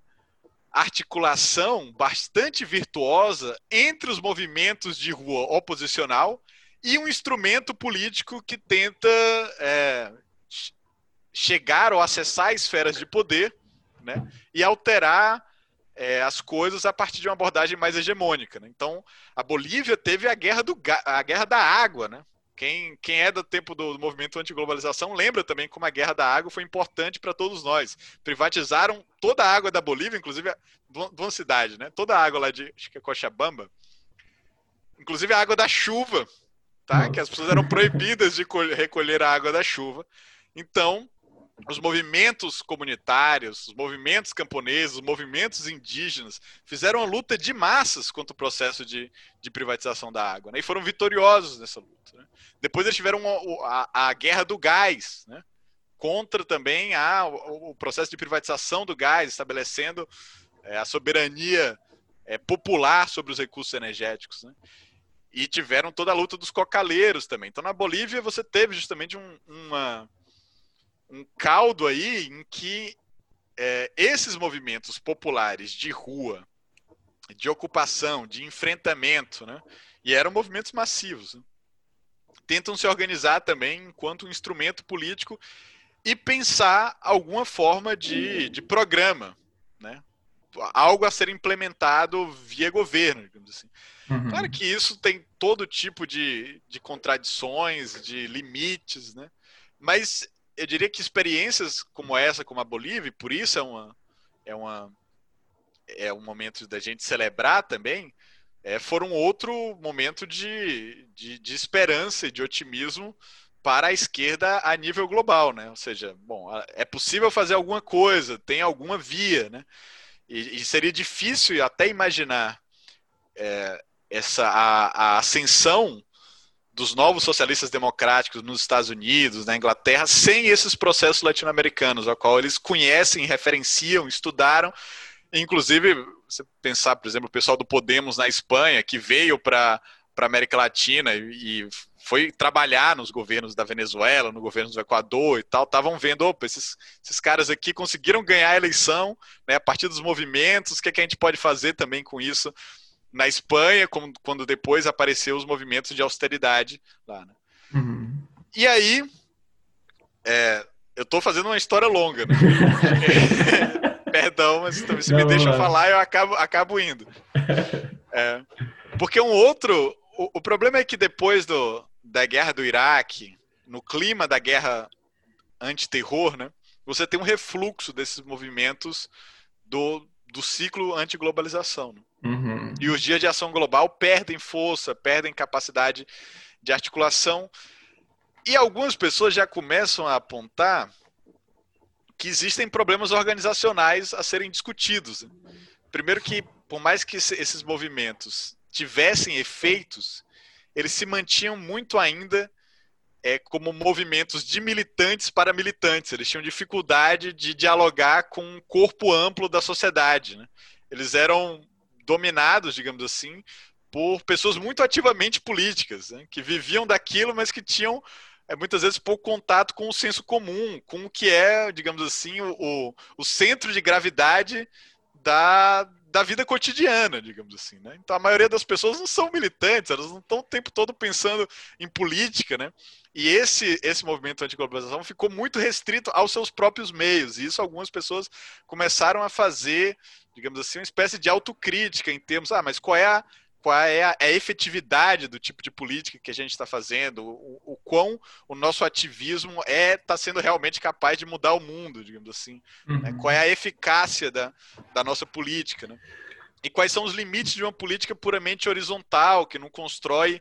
articulação bastante virtuosa entre os movimentos de rua oposicional e um instrumento político que tenta é, chegar ou acessar esferas de poder né, e alterar é, as coisas a partir de uma abordagem mais hegemônica. Né? Então, a Bolívia teve a guerra, do, a guerra da água, né? Quem, quem é do tempo do, movimento antiglobalização lembra também como a guerra da água foi importante para todos nós. Privatizaram toda a água da Bolívia, inclusive de uma cidade, né? Toda a água lá de, acho que é Cochabamba, inclusive a água da chuva, tá? Que as pessoas eram proibidas de recolher a água da chuva. Então, os movimentos comunitários, os movimentos camponeses, os movimentos indígenas fizeram uma luta de massas contra o processo de, de privatização da água, né? E foram vitoriosos nessa luta. Né? Depois eles tiveram a, a, a, guerra do gás, né? Contra também a, o, o, processo de privatização do gás, estabelecendo é, a soberania é, popular sobre os recursos energéticos, né? E tiveram toda a luta dos cocaleiros também. Então, na Bolívia, você teve justamente um, uma um caldo aí em que é, esses movimentos populares de rua, de ocupação, de enfrentamento, né, e eram movimentos massivos, né, tentam se organizar também enquanto um instrumento político e pensar alguma forma de, de programa, né, algo a ser implementado via governo, digamos assim. Uhum. Claro que isso tem todo tipo de, de contradições, de limites, né? Mas eu diria que experiências como essa, como a Bolívia, por isso é uma é uma é um momento da gente celebrar também, é, foram outro momento de, de, de esperança e de otimismo para a esquerda a nível global, né? Ou seja, bom, é possível fazer alguma coisa, tem alguma via, né? E, e seria difícil até imaginar é, essa a, a ascensão dos novos socialistas democráticos nos Estados Unidos, na Inglaterra, sem esses processos latino-americanos, a qual eles conhecem, referenciam, estudaram. Inclusive, você pensar, por exemplo, o pessoal do Podemos na Espanha, que veio para a América Latina e, e foi trabalhar nos governos da Venezuela, no governo do Equador e tal, estavam vendo, opa, esses, esses caras aqui conseguiram ganhar a eleição né, a partir dos movimentos, o que, é que a gente pode fazer também com isso na Espanha, como, quando depois apareceu os movimentos de austeridade lá. Né? Uhum. E aí, é, eu estou fazendo uma história longa, né? Perdão, mas se me deixa falar, eu acabo, acabo indo. É, porque um outro. O, o, problema é que depois do, da guerra do Iraque, no clima da guerra antiterror, né, você tem um refluxo desses movimentos do, do ciclo antiglobalização. Né? Uhum. E os dias de ação global perdem força, perdem capacidade de articulação. E algumas pessoas já começam a apontar que existem problemas organizacionais a serem discutidos. Né? Primeiro que, por mais que esses movimentos tivessem efeitos, eles se mantinham muito ainda é, como movimentos de militantes para militantes. Eles tinham dificuldade de dialogar com um corpo amplo da sociedade. Né? Eles eram dominados, digamos assim, por pessoas muito ativamente políticas, né? que viviam daquilo, mas que tinham é, muitas vezes pouco contato com o senso comum, com o que é, digamos assim, o, o centro de gravidade da, da vida cotidiana, digamos assim, né? Então a maioria das pessoas não são militantes, elas não estão o tempo todo pensando em política, né? E esse esse movimento antiglobalização ficou muito restrito aos seus próprios meios, e isso algumas pessoas começaram a fazer, digamos assim, uma espécie de autocrítica em termos, ah, mas qual é a qual é a, a, efetividade do tipo de política que a gente está fazendo, o, o, quão o nosso ativismo é está sendo realmente capaz de mudar o mundo, digamos assim. Né? Uhum. Né? Qual é a eficácia da, da nossa política, né? E quais são os limites de uma política puramente horizontal, que não constrói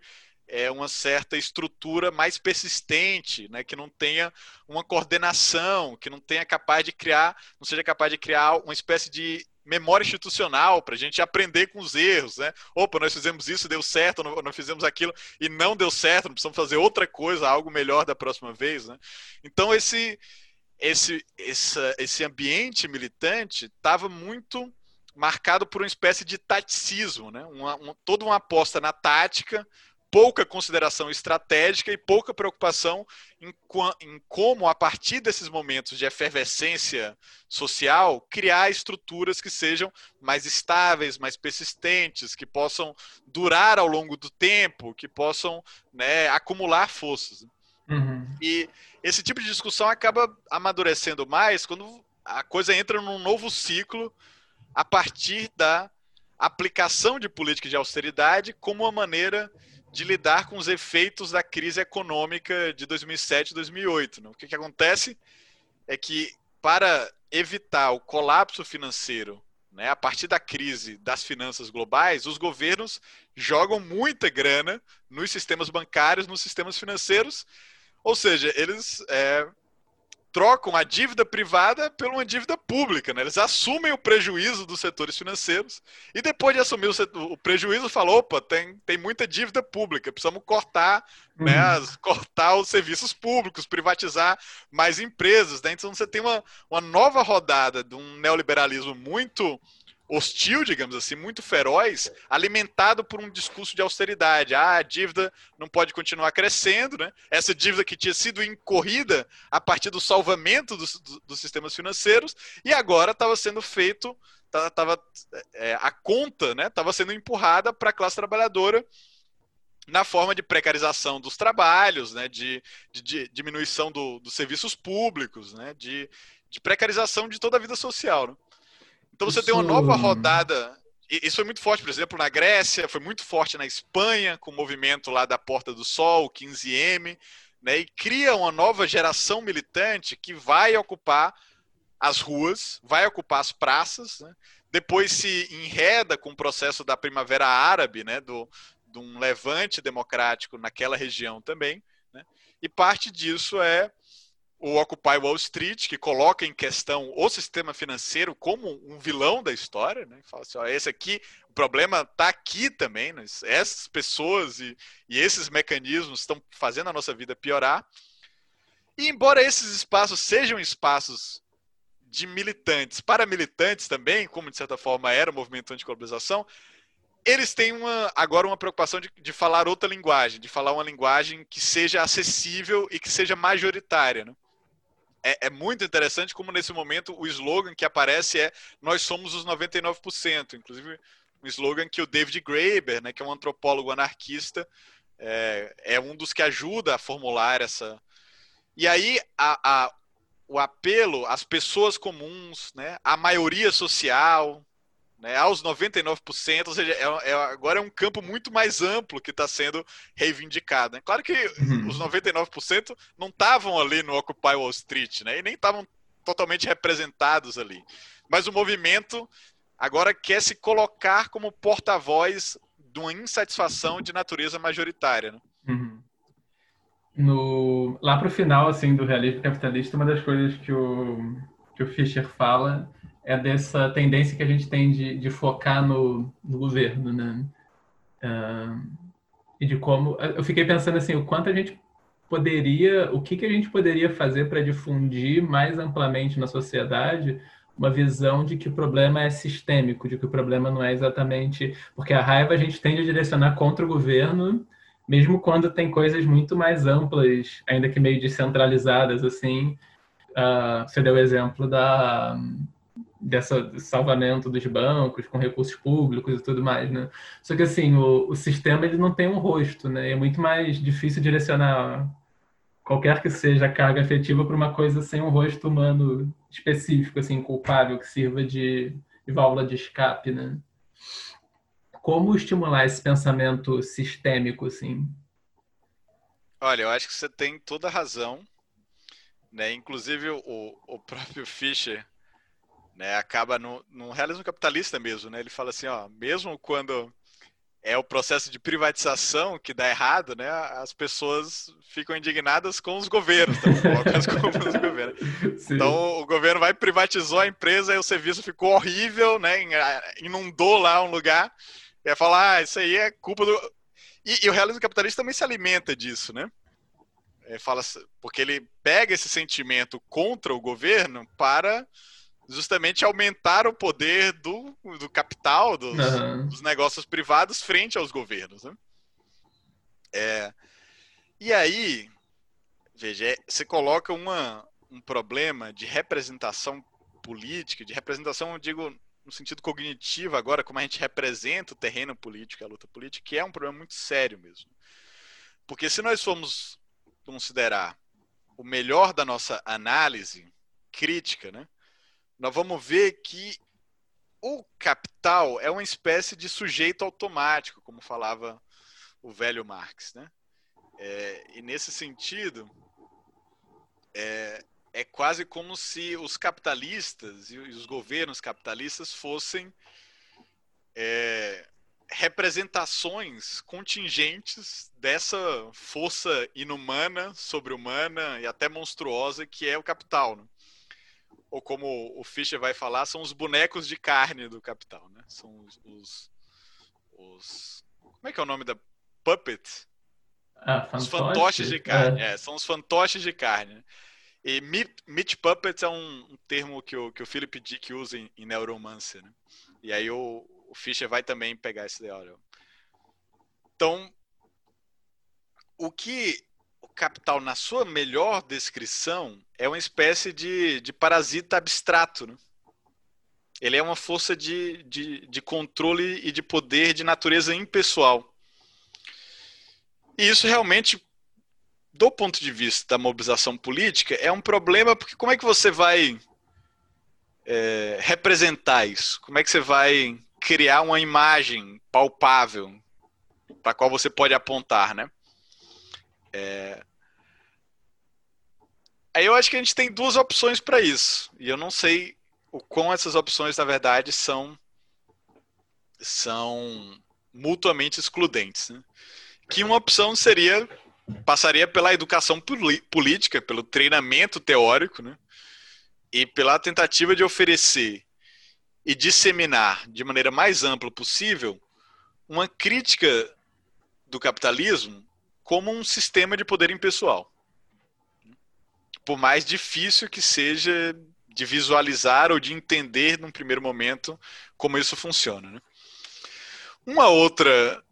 é, uma certa estrutura mais persistente, né? que não tenha uma coordenação, que não tenha capaz de criar, não seja capaz de criar uma espécie de memória institucional para a gente aprender com os erros, né? Opa, nós fizemos isso, deu certo, não fizemos aquilo e não deu certo, não precisamos fazer outra coisa, algo melhor da próxima vez, né? Então esse esse esse, esse ambiente militante estava muito marcado por uma espécie de taticismo, né? Uma, uma, toda uma aposta na tática pouca consideração estratégica e pouca preocupação em, em, como, a partir desses momentos de efervescência social, criar estruturas que sejam mais estáveis, mais persistentes, que possam durar ao longo do tempo, que possam né, acumular forças. Uhum. E esse tipo de discussão acaba amadurecendo mais quando a coisa entra num novo ciclo a partir da aplicação de política de austeridade como uma maneira de lidar com os efeitos da crise econômica de 2007 e 2008. Né? O que, que acontece é que, para evitar o colapso financeiro né, a partir da crise das finanças globais, os governos jogam muita grana nos sistemas bancários, nos sistemas financeiros, ou seja, eles é, trocam a dívida privada por uma dívida pública. Né? Eles assumem o prejuízo dos setores financeiros e depois de assumir o, setor, o prejuízo, falam, opa, tem, tem muita dívida pública, precisamos cortar, né, uhum. né, as, cortar os serviços públicos, privatizar mais empresas. Né? Então você tem uma, uma nova rodada de um neoliberalismo muito hostil, digamos assim, muito feroz, alimentado por um discurso de austeridade. Ah, a dívida não pode continuar crescendo, né? Essa dívida que tinha sido incorrida a partir do salvamento dos, dos sistemas financeiros e agora estava sendo feito, estava é, a conta, né? Estava sendo empurrada para a classe trabalhadora na forma de precarização dos trabalhos, né? De, de, de diminuição do, dos serviços públicos, né? De, de precarização de toda a vida social. Né? Então você Isso... tem uma nova rodada. Isso foi muito forte, por exemplo, na Grécia, foi muito forte na Espanha, com o movimento lá da Porta do Sol, 15M, né, e cria uma nova geração militante que vai ocupar as ruas, vai ocupar as praças, né, depois se enreda com o processo da Primavera Árabe, né, do, de um levante democrático naquela região também, né, e parte disso é o Occupy Wall Street, que coloca em questão o sistema financeiro como um vilão da história, né? Fala assim, ó, esse aqui, o problema está aqui também, né? essas pessoas e, e esses mecanismos estão fazendo a nossa vida piorar. E embora esses espaços sejam espaços de militantes, para militantes também, como de certa forma era o movimento antiglobalização, eles têm uma, agora uma preocupação de, de falar outra linguagem, de falar uma linguagem que seja acessível e que seja majoritária. Né? É, é, muito interessante como nesse momento o slogan que aparece é nós somos os 99%, inclusive um slogan que o David Graeber, né, que é um antropólogo anarquista, é, é um dos que ajuda a formular essa. E aí a, a, o apelo às pessoas comuns, né, à maioria social, né, aos 99%, ou seja, é, é, agora é um campo muito mais amplo que está sendo reivindicado. Né? Claro que uhum. os 99% não estavam ali no Occupy Wall Street, né, e nem estavam totalmente representados ali. Mas o movimento agora quer se colocar como porta-voz de uma insatisfação de natureza majoritária. Né? Uhum. No, lá para o final assim, do realismo capitalista, uma das coisas que o, que o Fischer fala é dessa tendência que a gente tem de, de focar no, no governo, né? Uh, e de como eu fiquei pensando assim, o quanto a gente poderia, o que que a gente poderia fazer para difundir mais amplamente na sociedade uma visão de que o problema é sistêmico, de que o problema não é exatamente porque a raiva a gente tende a direcionar contra o governo, mesmo quando tem coisas muito mais amplas, ainda que meio descentralizadas assim. Uh, você deu o exemplo da dessa salvamento dos bancos com recursos públicos e tudo mais, né? Só que assim, o, o sistema ele não tem um rosto, né? É muito mais difícil direcionar qualquer que seja a carga afetiva para uma coisa sem um rosto humano específico, assim, culpável, que sirva de, de válvula de escape, né? Como estimular esse pensamento sistêmico, assim? Olha, eu acho que você tem toda a razão, né? Inclusive o, o próprio Fischer né, acaba no, no realismo capitalista mesmo, né? Ele fala assim, ó, mesmo quando é o processo de privatização que dá errado, né? As pessoas ficam indignadas com os governos, tá? governos. Então o governo vai privatizou a empresa e o serviço ficou horrível, né? Inundou lá um lugar. E falar, ah, isso aí é culpa do. E, e o realismo capitalista também se alimenta disso, né? É, fala, porque ele pega esse sentimento contra o governo para justamente aumentar o poder do, do capital, dos, uhum. dos negócios privados frente aos governos. Né? É, e aí, veja, é, você coloca uma, um problema de representação política, de representação, eu digo, no sentido cognitivo agora, como a gente representa o terreno político, a luta política, que é um problema muito sério mesmo. Porque se nós formos considerar o melhor da nossa análise crítica, né? Nós vamos ver que o capital é uma espécie de sujeito automático, como falava o velho Marx. Né? É, e nesse sentido, é, é quase como se os capitalistas e os governos capitalistas fossem é, representações contingentes dessa força inumana, sobre-humana e até monstruosa que é o capital. Né? Ou como o Fischer vai falar, são os bonecos de carne do capital, né? São os, os, os como é que é o nome da puppet? Ah, fantoche? Os fantoches de carne, é. É, são os fantoches de carne. E meat, meat puppets é um, um, termo que o, que o Philip Dick usa em, em neuromancer, né? E aí o, o Fischer vai também pegar esse ideal. Então, o que capital, na sua melhor descrição, é uma espécie de, de parasita abstrato. Né? Ele é uma força de, de, de controle e de poder de natureza impessoal. E isso realmente, do ponto de vista da mobilização política, é um problema, porque como é que você vai é, representar isso? Como é que você vai criar uma imagem palpável para qual você pode apontar, né? É, Aí eu acho que a gente tem duas opções para isso. E eu não sei o quão essas opções, na verdade, são, são mutuamente excludentes. Né? Que uma opção seria passaria pela educação política, pelo treinamento teórico, né? e pela tentativa de oferecer e disseminar de maneira mais ampla possível uma crítica do capitalismo como um sistema de poder impessoal por mais difícil que seja de visualizar ou de entender num primeiro momento como isso funciona. Né? Uma outra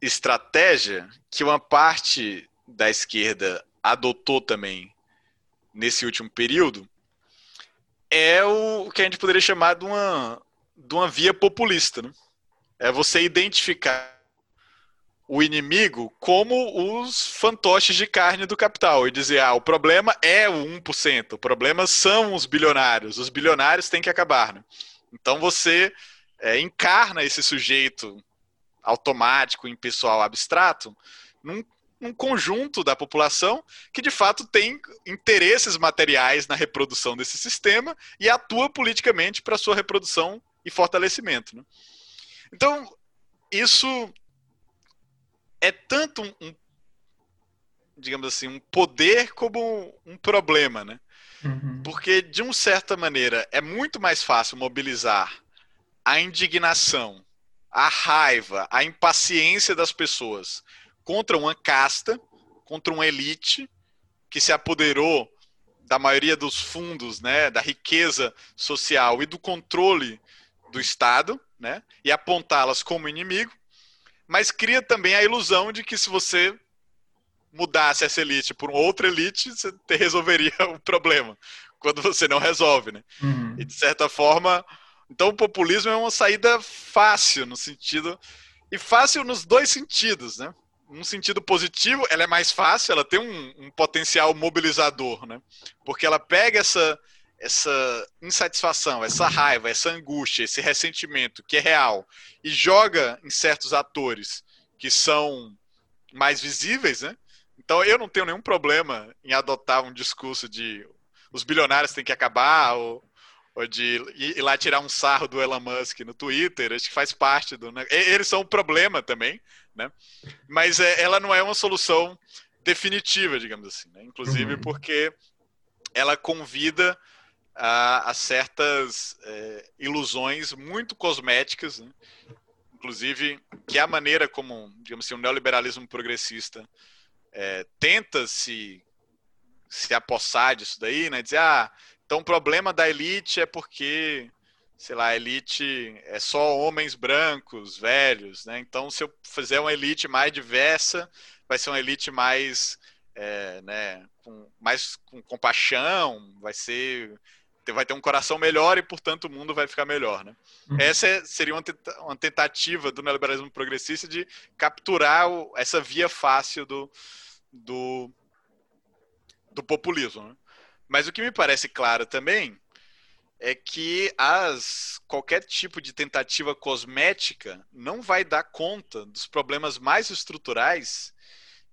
estratégia que uma parte da esquerda adotou também nesse último período é o que a gente poderia chamar de uma, de uma via populista. Né? É você identificar o inimigo como os fantoches de carne do capital e dizer: ah, o problema é o 1%, o problema são os bilionários, os bilionários têm que acabar. Né? Então você é, encarna esse sujeito automático, impessoal, abstrato, num, num, conjunto da população que de fato tem interesses materiais na reprodução desse sistema e atua politicamente para sua reprodução e fortalecimento. Né? Então, isso é tanto um, um, digamos assim, um poder como um problema, né? Uhum. Porque, de uma certa maneira, é muito mais fácil mobilizar a indignação, a raiva, a impaciência das pessoas contra uma casta, contra uma elite que se apoderou da maioria dos fundos, né, da riqueza social e do controle do Estado, né, e apontá-las como inimigo, mas cria também a ilusão de que se você mudasse essa elite por outra elite, você resolveria o problema, quando você não resolve, né? Uhum. E de certa forma, então o populismo é uma saída fácil no sentido e fácil nos dois sentidos, né? No sentido positivo, ela é mais fácil, ela tem um, um potencial mobilizador, né? Porque ela pega essa essa insatisfação, essa raiva, essa angústia, esse ressentimento que é real e joga em certos atores que são mais visíveis, né? Então eu não tenho nenhum problema em adotar um discurso de os bilionários têm que acabar ou, ou de ir lá tirar um sarro do Elon Musk no Twitter, acho que faz parte do. Né? Eles são um problema também, né? Mas é, ela não é uma solução definitiva, digamos assim, né? Inclusive uhum. porque ela convida a, a certas é, ilusões muito cosméticas, né? inclusive que é a maneira como, digamos assim, o neoliberalismo progressista é, tenta se se apossar disso daí, né? Dizer, ah, então o problema da elite é porque, sei lá, a elite é só homens brancos, velhos, né? Então se eu fizer uma elite mais diversa, vai ser uma elite mais, é, né, com, mais com compaixão, vai ser vai ter um coração melhor e, portanto, o mundo vai ficar melhor. Né? Uhum. Essa seria uma, tentativa do neoliberalismo progressista de capturar o, essa via fácil do, do, do populismo. Né? Mas o que me parece claro também é que as qualquer tipo de tentativa cosmética não vai dar conta dos problemas mais estruturais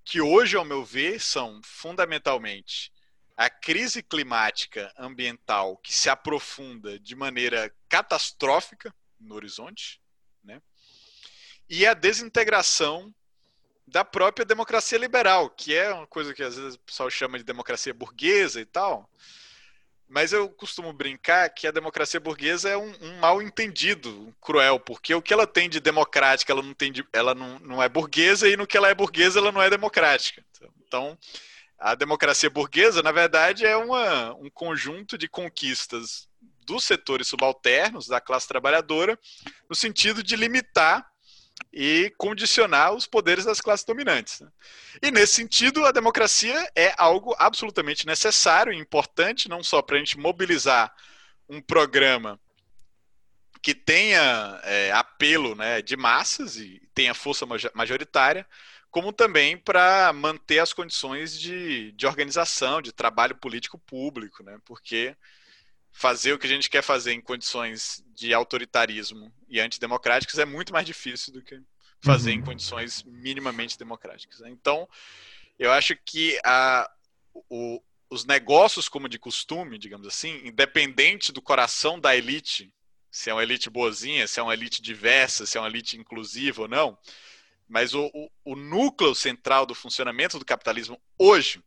que hoje, ao meu ver, são fundamentalmente a crise climática ambiental que se aprofunda de maneira catastrófica no horizonte, né? e a desintegração da própria democracia liberal, que é uma coisa que às vezes o pessoal chama de democracia burguesa e tal. Mas eu costumo brincar que a democracia burguesa é um, um mal entendido, cruel, porque o que ela tem de democrática, ela não tem de, ela não, não é burguesa, e no que ela é burguesa, ela não é democrática. Então, a democracia burguesa, na verdade, é uma, um conjunto de conquistas dos setores subalternos, da classe trabalhadora, no sentido de limitar e condicionar os poderes das classes dominantes. Né? E nesse sentido, a democracia é algo absolutamente necessário e importante, não só para a gente mobilizar um programa que tenha é, apelo né, de massas e tenha força majoritária, como também para manter as condições de, de organização, de trabalho político público, né? porque fazer o que a gente quer fazer em condições de autoritarismo e antidemocráticas é muito mais difícil do que fazer uhum. em condições minimamente democráticas. Né? Então, eu acho que a, o, os negócios como de costume, digamos assim, independente do coração da elite, se é uma elite boazinha, se é uma elite diversa, se é uma elite inclusiva ou não, mas o, o, o núcleo central do funcionamento do capitalismo hoje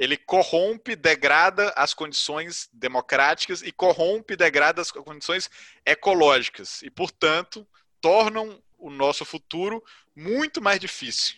ele corrompe, degrada as condições democráticas e corrompe, degrada as condições ecológicas e, portanto, tornam o nosso futuro muito mais difícil.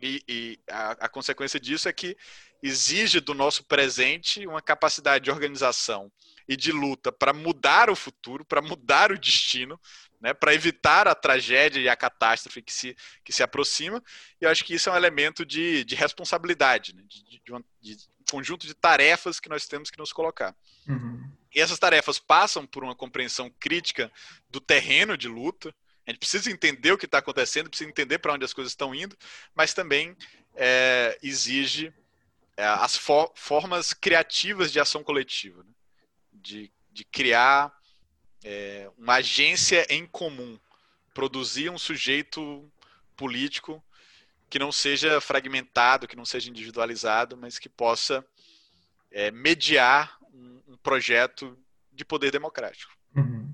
E, e a, a, consequência disso é que exige do nosso presente uma capacidade de organização e de luta para mudar o futuro, para mudar o destino, né, para evitar a tragédia e a catástrofe que se, que se aproxima. E eu acho que isso é um elemento de, de responsabilidade, né, de, de, um, de, conjunto de tarefas que nós temos que nos colocar. Uhum. E essas tarefas passam por uma compreensão crítica do terreno de luta. A gente precisa entender o que está acontecendo, precisa entender para onde as coisas estão indo, mas também é, exige é, as formas criativas de ação coletiva, né? de, de criar é, uma agência em comum, produzir um sujeito político que não seja fragmentado, que não seja individualizado, mas que possa é, mediar um, um, projeto de poder democrático. Uhum.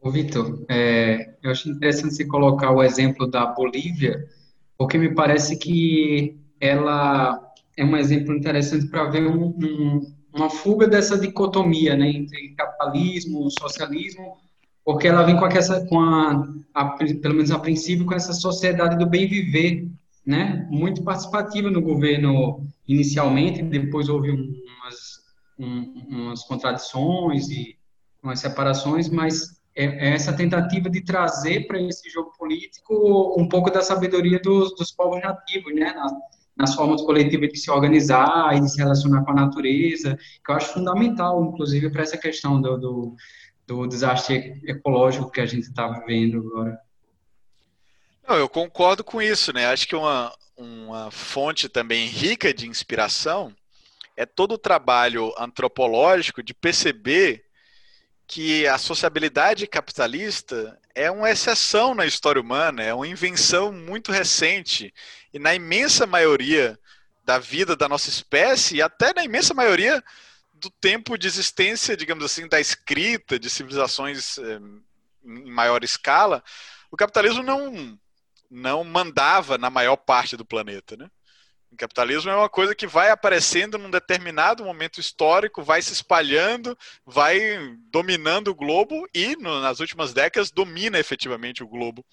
Ô, Vitor, é, eu acho interessante você colocar o exemplo da Bolívia, porque me parece que ela é um exemplo interessante para ver um, um, uma fuga dessa dicotomia né, entre capitalismo, socialismo, porque ela vem com, essa, com a, a, pelo menos a princípio, com essa sociedade do bem viver, né, muito participativa no governo inicialmente, depois houve umas, um, umas contradições e umas separações, mas é, é essa tentativa de trazer para esse jogo político um pouco da sabedoria dos, dos povos nativos, né, nas formas coletivas de se organizar e de se relacionar com a natureza, que eu acho fundamental, inclusive, para essa questão do, do, do desastre ecológico que a gente está vivendo agora. Não, eu concordo com isso, né? Acho que uma, uma fonte também rica de inspiração é todo o trabalho antropológico de perceber que a sociabilidade capitalista é uma exceção na história humana, é uma invenção muito recente e na imensa maioria da vida da nossa espécie e até na imensa maioria do tempo de existência, digamos assim, da escrita de civilizações eh, em maior escala, o capitalismo não não mandava na maior parte do planeta, né? O capitalismo é uma coisa que vai aparecendo num determinado momento histórico, vai se espalhando, vai dominando o globo e, no, nas últimas décadas, domina efetivamente o globo,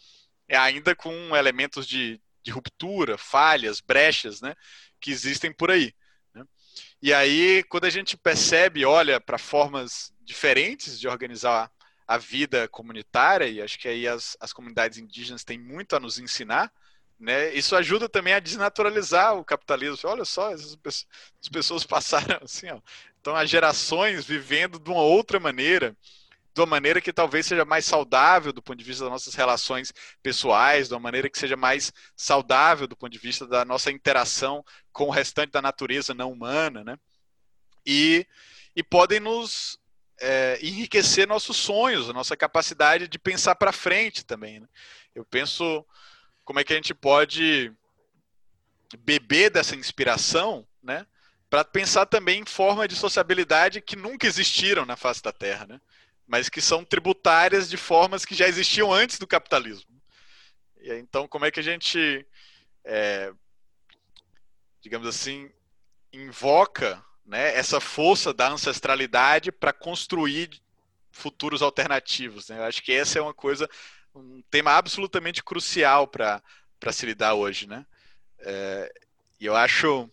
é ainda com elementos de, de ruptura, falhas, brechas, né, que existem por aí. Né? E aí, quando a gente percebe, olha para formas diferentes de organizar a vida comunitária, e acho que aí as, as comunidades indígenas têm muito a nos ensinar, né? Isso ajuda também a desnaturalizar o capitalismo. Olha só, as pessoas passaram assim, ó, estão há gerações vivendo de uma outra maneira, de uma maneira que talvez seja mais saudável do ponto de vista das nossas relações pessoais, de uma maneira que seja mais saudável do ponto de vista da nossa interação com o restante da natureza não humana, né? E, e podem nos é, enriquecer nossos sonhos, a nossa capacidade de pensar para frente também. Né? Eu penso como é que a gente pode beber dessa inspiração, né? Para pensar também em formas de sociabilidade que nunca existiram na face da Terra, né? Mas que são tributárias de formas que já existiam antes do capitalismo. E então, como é que a gente, é, digamos assim, invoca né, essa força da ancestralidade para construir futuros alternativos? Né? Eu acho que essa é uma coisa um tema absolutamente crucial para se lidar hoje, né? É, e eu acho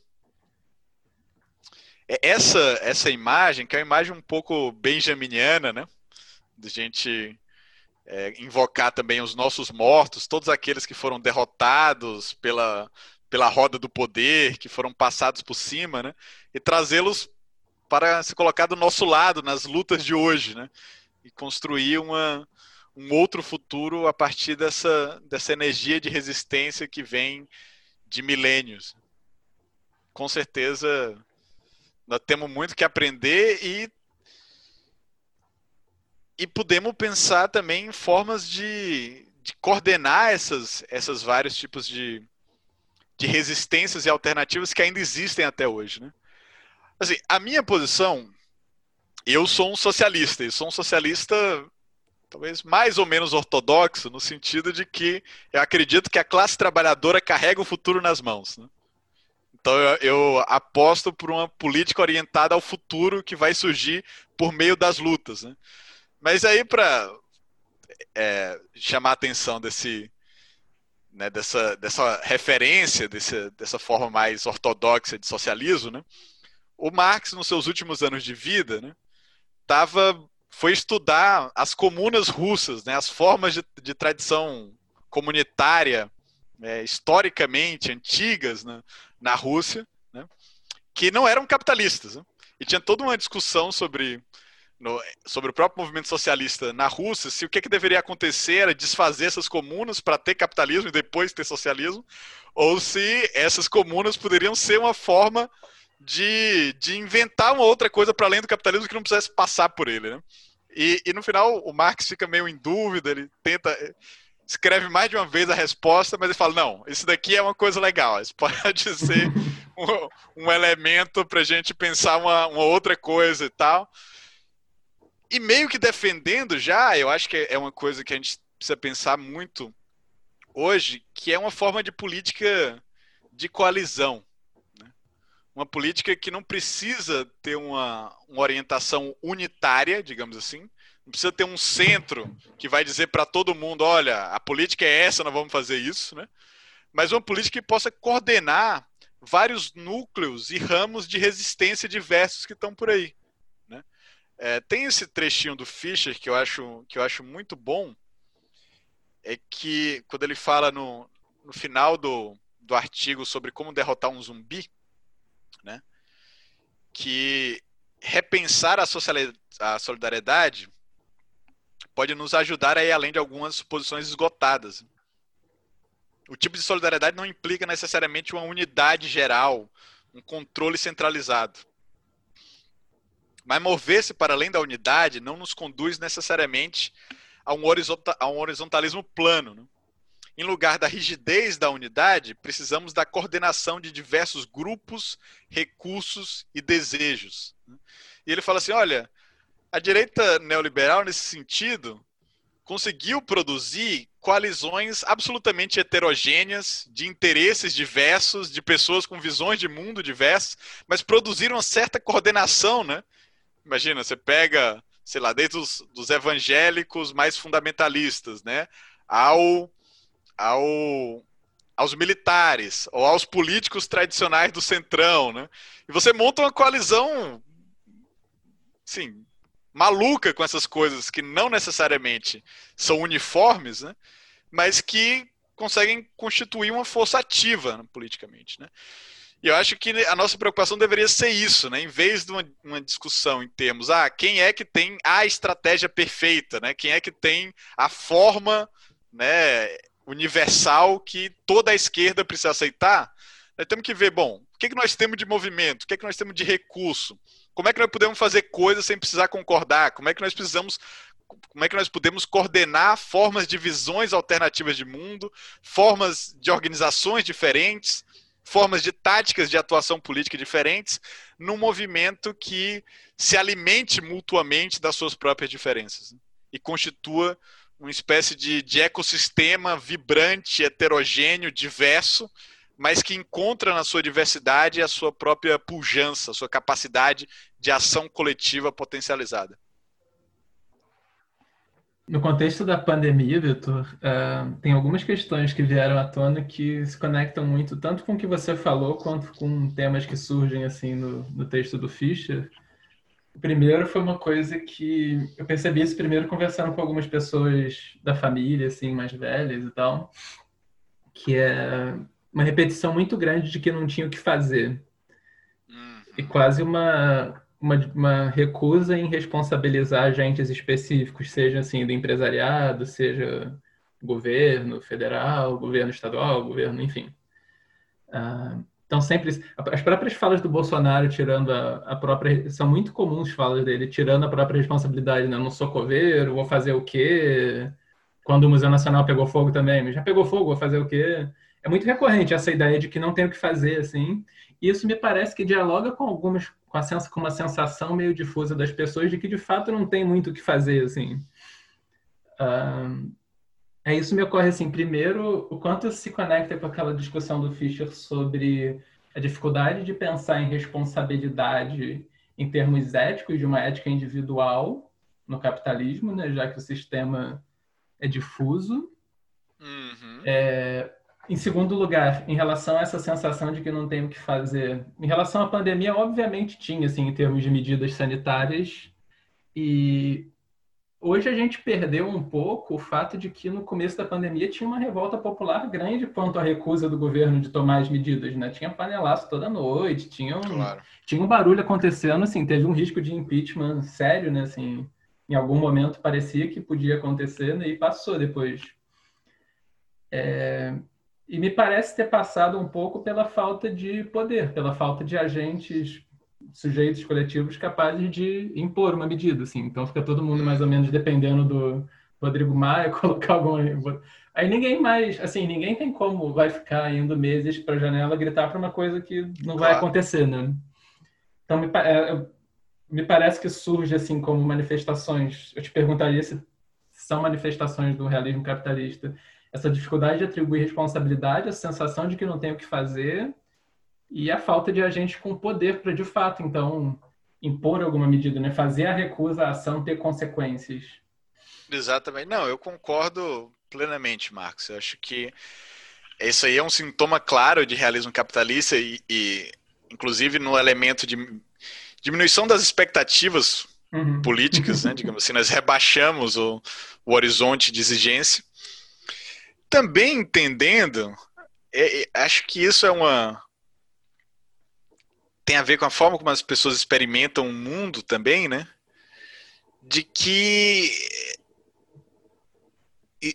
é, essa essa imagem, que é uma imagem um pouco benjaminiana, né? De gente é, invocar também os nossos mortos, todos aqueles que foram derrotados pela, pela roda do poder, que foram passados por cima, né? E trazê-los para se colocar do nosso lado nas lutas de hoje, né? E construir uma, um outro futuro a partir dessa, dessa energia de resistência que vem de milênios. Com certeza, nós temos muito que aprender e e podemos pensar também em formas de, de coordenar essas, essas vários tipos de, de resistências e alternativas que ainda existem até hoje. Né? Assim, a minha posição, eu sou um socialista, e sou um socialista talvez mais ou menos ortodoxo, no sentido de que eu acredito que a classe trabalhadora carrega o futuro nas mãos. Né? Então eu, eu, aposto por uma política orientada ao futuro que vai surgir por meio das lutas. Né? Mas aí, para é, chamar a atenção desse, né, dessa, dessa referência, desse, dessa forma mais ortodoxa de socialismo, né? o Marx, nos seus últimos anos de vida, estava né, foi estudar as comunas russas, né, as formas de, de tradição comunitária é, historicamente antigas né, na Rússia, né, que não eram capitalistas. Né, e tinha toda uma discussão sobre, no, sobre o próprio movimento socialista na Rússia, se o que, que deveria acontecer era desfazer essas comunas para ter capitalismo e depois ter socialismo, ou se essas comunas poderiam ser uma forma de, de inventar uma outra coisa para além do capitalismo que não precisasse passar por ele, né? E, e no final o Marx fica meio em dúvida, ele tenta escreve mais de uma vez a resposta, mas ele fala: não, isso daqui é uma coisa legal, isso pode ser um, um elemento para a gente pensar uma, uma, outra coisa e tal. E meio que defendendo já, eu acho que é uma coisa que a gente precisa pensar muito hoje, que é uma forma de política de coalizão. Uma política que não precisa ter uma, uma orientação unitária, digamos assim, não precisa ter um centro que vai dizer para todo mundo, olha, a política é essa, nós vamos fazer isso, né? Mas uma política que possa coordenar vários núcleos e ramos de resistência diversos que estão por aí. Né? É, tem esse trechinho do Fischer que eu acho, que eu acho muito bom, é que quando ele fala no, no final do, do artigo sobre como derrotar um zumbi, né? que repensar a, a solidariedade pode nos ajudar a ir além de algumas posições esgotadas. O tipo de solidariedade não implica necessariamente uma unidade geral, um controle centralizado. Mas mover-se para além da unidade não nos conduz necessariamente a um, a um horizontalismo plano. Né? Em lugar da rigidez da unidade, precisamos da coordenação de diversos grupos, recursos e desejos. E ele fala assim: olha, a direita neoliberal, nesse sentido, conseguiu produzir coalizões absolutamente heterogêneas, de interesses diversos, de pessoas com visões de mundo diversas, mas produziram uma certa coordenação, né? Imagina, você pega, sei lá, desde os dos evangélicos mais fundamentalistas, né? Ao, ao, aos militares, ou aos políticos tradicionais do centrão, né? E você monta uma coalizão, sim, maluca com essas coisas que não necessariamente são uniformes, né? mas que conseguem constituir uma força ativa né, politicamente. Né? E eu acho que a nossa preocupação deveria ser isso, né? Em vez de uma, uma, discussão em termos, ah, quem é que tem a estratégia perfeita, né? Quem é que tem a forma, né, universal que toda a esquerda precisa aceitar? Nós temos que ver, bom, o que, que nós temos de movimento, o que, que nós temos de recurso, como é que nós podemos fazer coisas sem precisar concordar? Como é que nós precisamos como é que nós podemos coordenar formas de visões alternativas de mundo, formas de organizações diferentes, formas de táticas de atuação política diferentes, num movimento que se alimente mutuamente das suas próprias diferenças né? e constitua uma espécie de, de ecossistema vibrante, heterogêneo, diverso, mas que encontra na sua diversidade a sua própria pujança, a sua capacidade de ação coletiva potencializada. No contexto da pandemia, Vitor, uh, tem algumas questões que vieram à tona que se conectam muito tanto com o que você falou quanto com temas que surgem assim no, no texto do Fischer. O primeiro foi uma coisa que eu percebi isso primeiro conversando com algumas pessoas da família, assim, mais velhas e tal, que é uma repetição muito grande de que não tinha o que fazer. Uhum. E quase uma, uma, uma, recusa em responsabilizar agentes específicos, seja assim do empresariado, seja governo federal, governo estadual, governo, enfim. Uh, então sempre as próprias falas do Bolsonaro tirando a, a, própria são muito comuns falas dele tirando a própria responsabilidade, né? não sou coveiro, vou fazer o quê? Quando o Museu Nacional pegou fogo também, já pegou fogo, vou fazer o quê? é muito recorrente essa ideia de que não tem o que fazer, assim. E isso me parece que dialoga com algumas com, a sens, com uma sensação meio difusa das pessoas de que de fato não tem muito o que fazer, assim. Uh, é isso me ocorre assim. Primeiro, o quanto se conecta com aquela discussão do Fischer sobre a dificuldade de pensar em responsabilidade em termos éticos de uma ética individual no capitalismo, né, já que o sistema é difuso. Uhum. É, em segundo lugar, em relação a essa sensação de que não tem o que fazer, em relação à pandemia, obviamente tinha, assim, em termos de medidas sanitárias, e hoje a gente perdeu um pouco o fato de que no começo da pandemia tinha uma revolta popular grande quanto à recusa do governo de tomar as medidas, né? Tinha panelaço toda noite, tinha um, claro. tinha um barulho acontecendo, assim, teve um risco de impeachment sério, né? Assim, em algum momento parecia que podia acontecer, né? e passou depois. É, e me parece ter passado um pouco pela falta de poder, pela falta de agentes, sujeitos coletivos capazes de impor uma medida. Assim. Então fica todo mundo mais ou menos dependendo do Rodrigo Maia colocar alguma. Aí ninguém mais, assim, ninguém tem como vai ficar indo meses para a janela gritar para uma coisa que não vai acontecer, né? Então me, é, me parece que surge assim como manifestações. Eu te perguntaria se são manifestações do realismo capitalista essa dificuldade de atribuir responsabilidade, a sensação de que não tem o que fazer e a falta de agentes com poder para, de fato, então, impor alguma medida, né? fazer a recusa à ação ter consequências. Exatamente. Não, eu concordo plenamente, Marcos. Eu acho que isso aí é um sintoma claro de realismo capitalista e, e inclusive, no elemento de diminuição das expectativas uhum. políticas, né? digamos assim, nós rebaixamos o, o horizonte de exigência também entendendo, é, é, acho que isso é uma. Tem a ver com a forma como as pessoas experimentam o mundo também, né? De que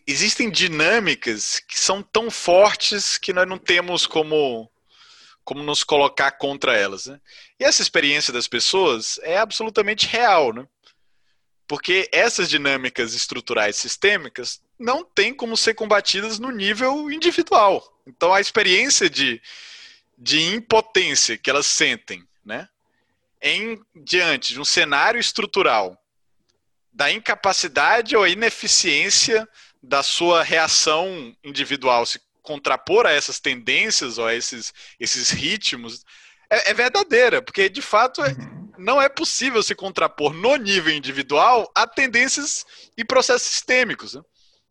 existem dinâmicas que são tão fortes que nós não temos como como nos colocar contra elas. Né? E essa experiência das pessoas é absolutamente real, né? Porque essas dinâmicas estruturais sistêmicas não têm como ser combatidas no nível individual. Então a experiência de, de impotência que elas sentem, né, em diante de um cenário estrutural da incapacidade ou ineficiência da sua reação individual se contrapor a essas tendências ou a esses, esses ritmos é, é verdadeira, porque de fato é, uhum. não é possível se contrapor no nível individual a tendências e processos sistêmicos. Né?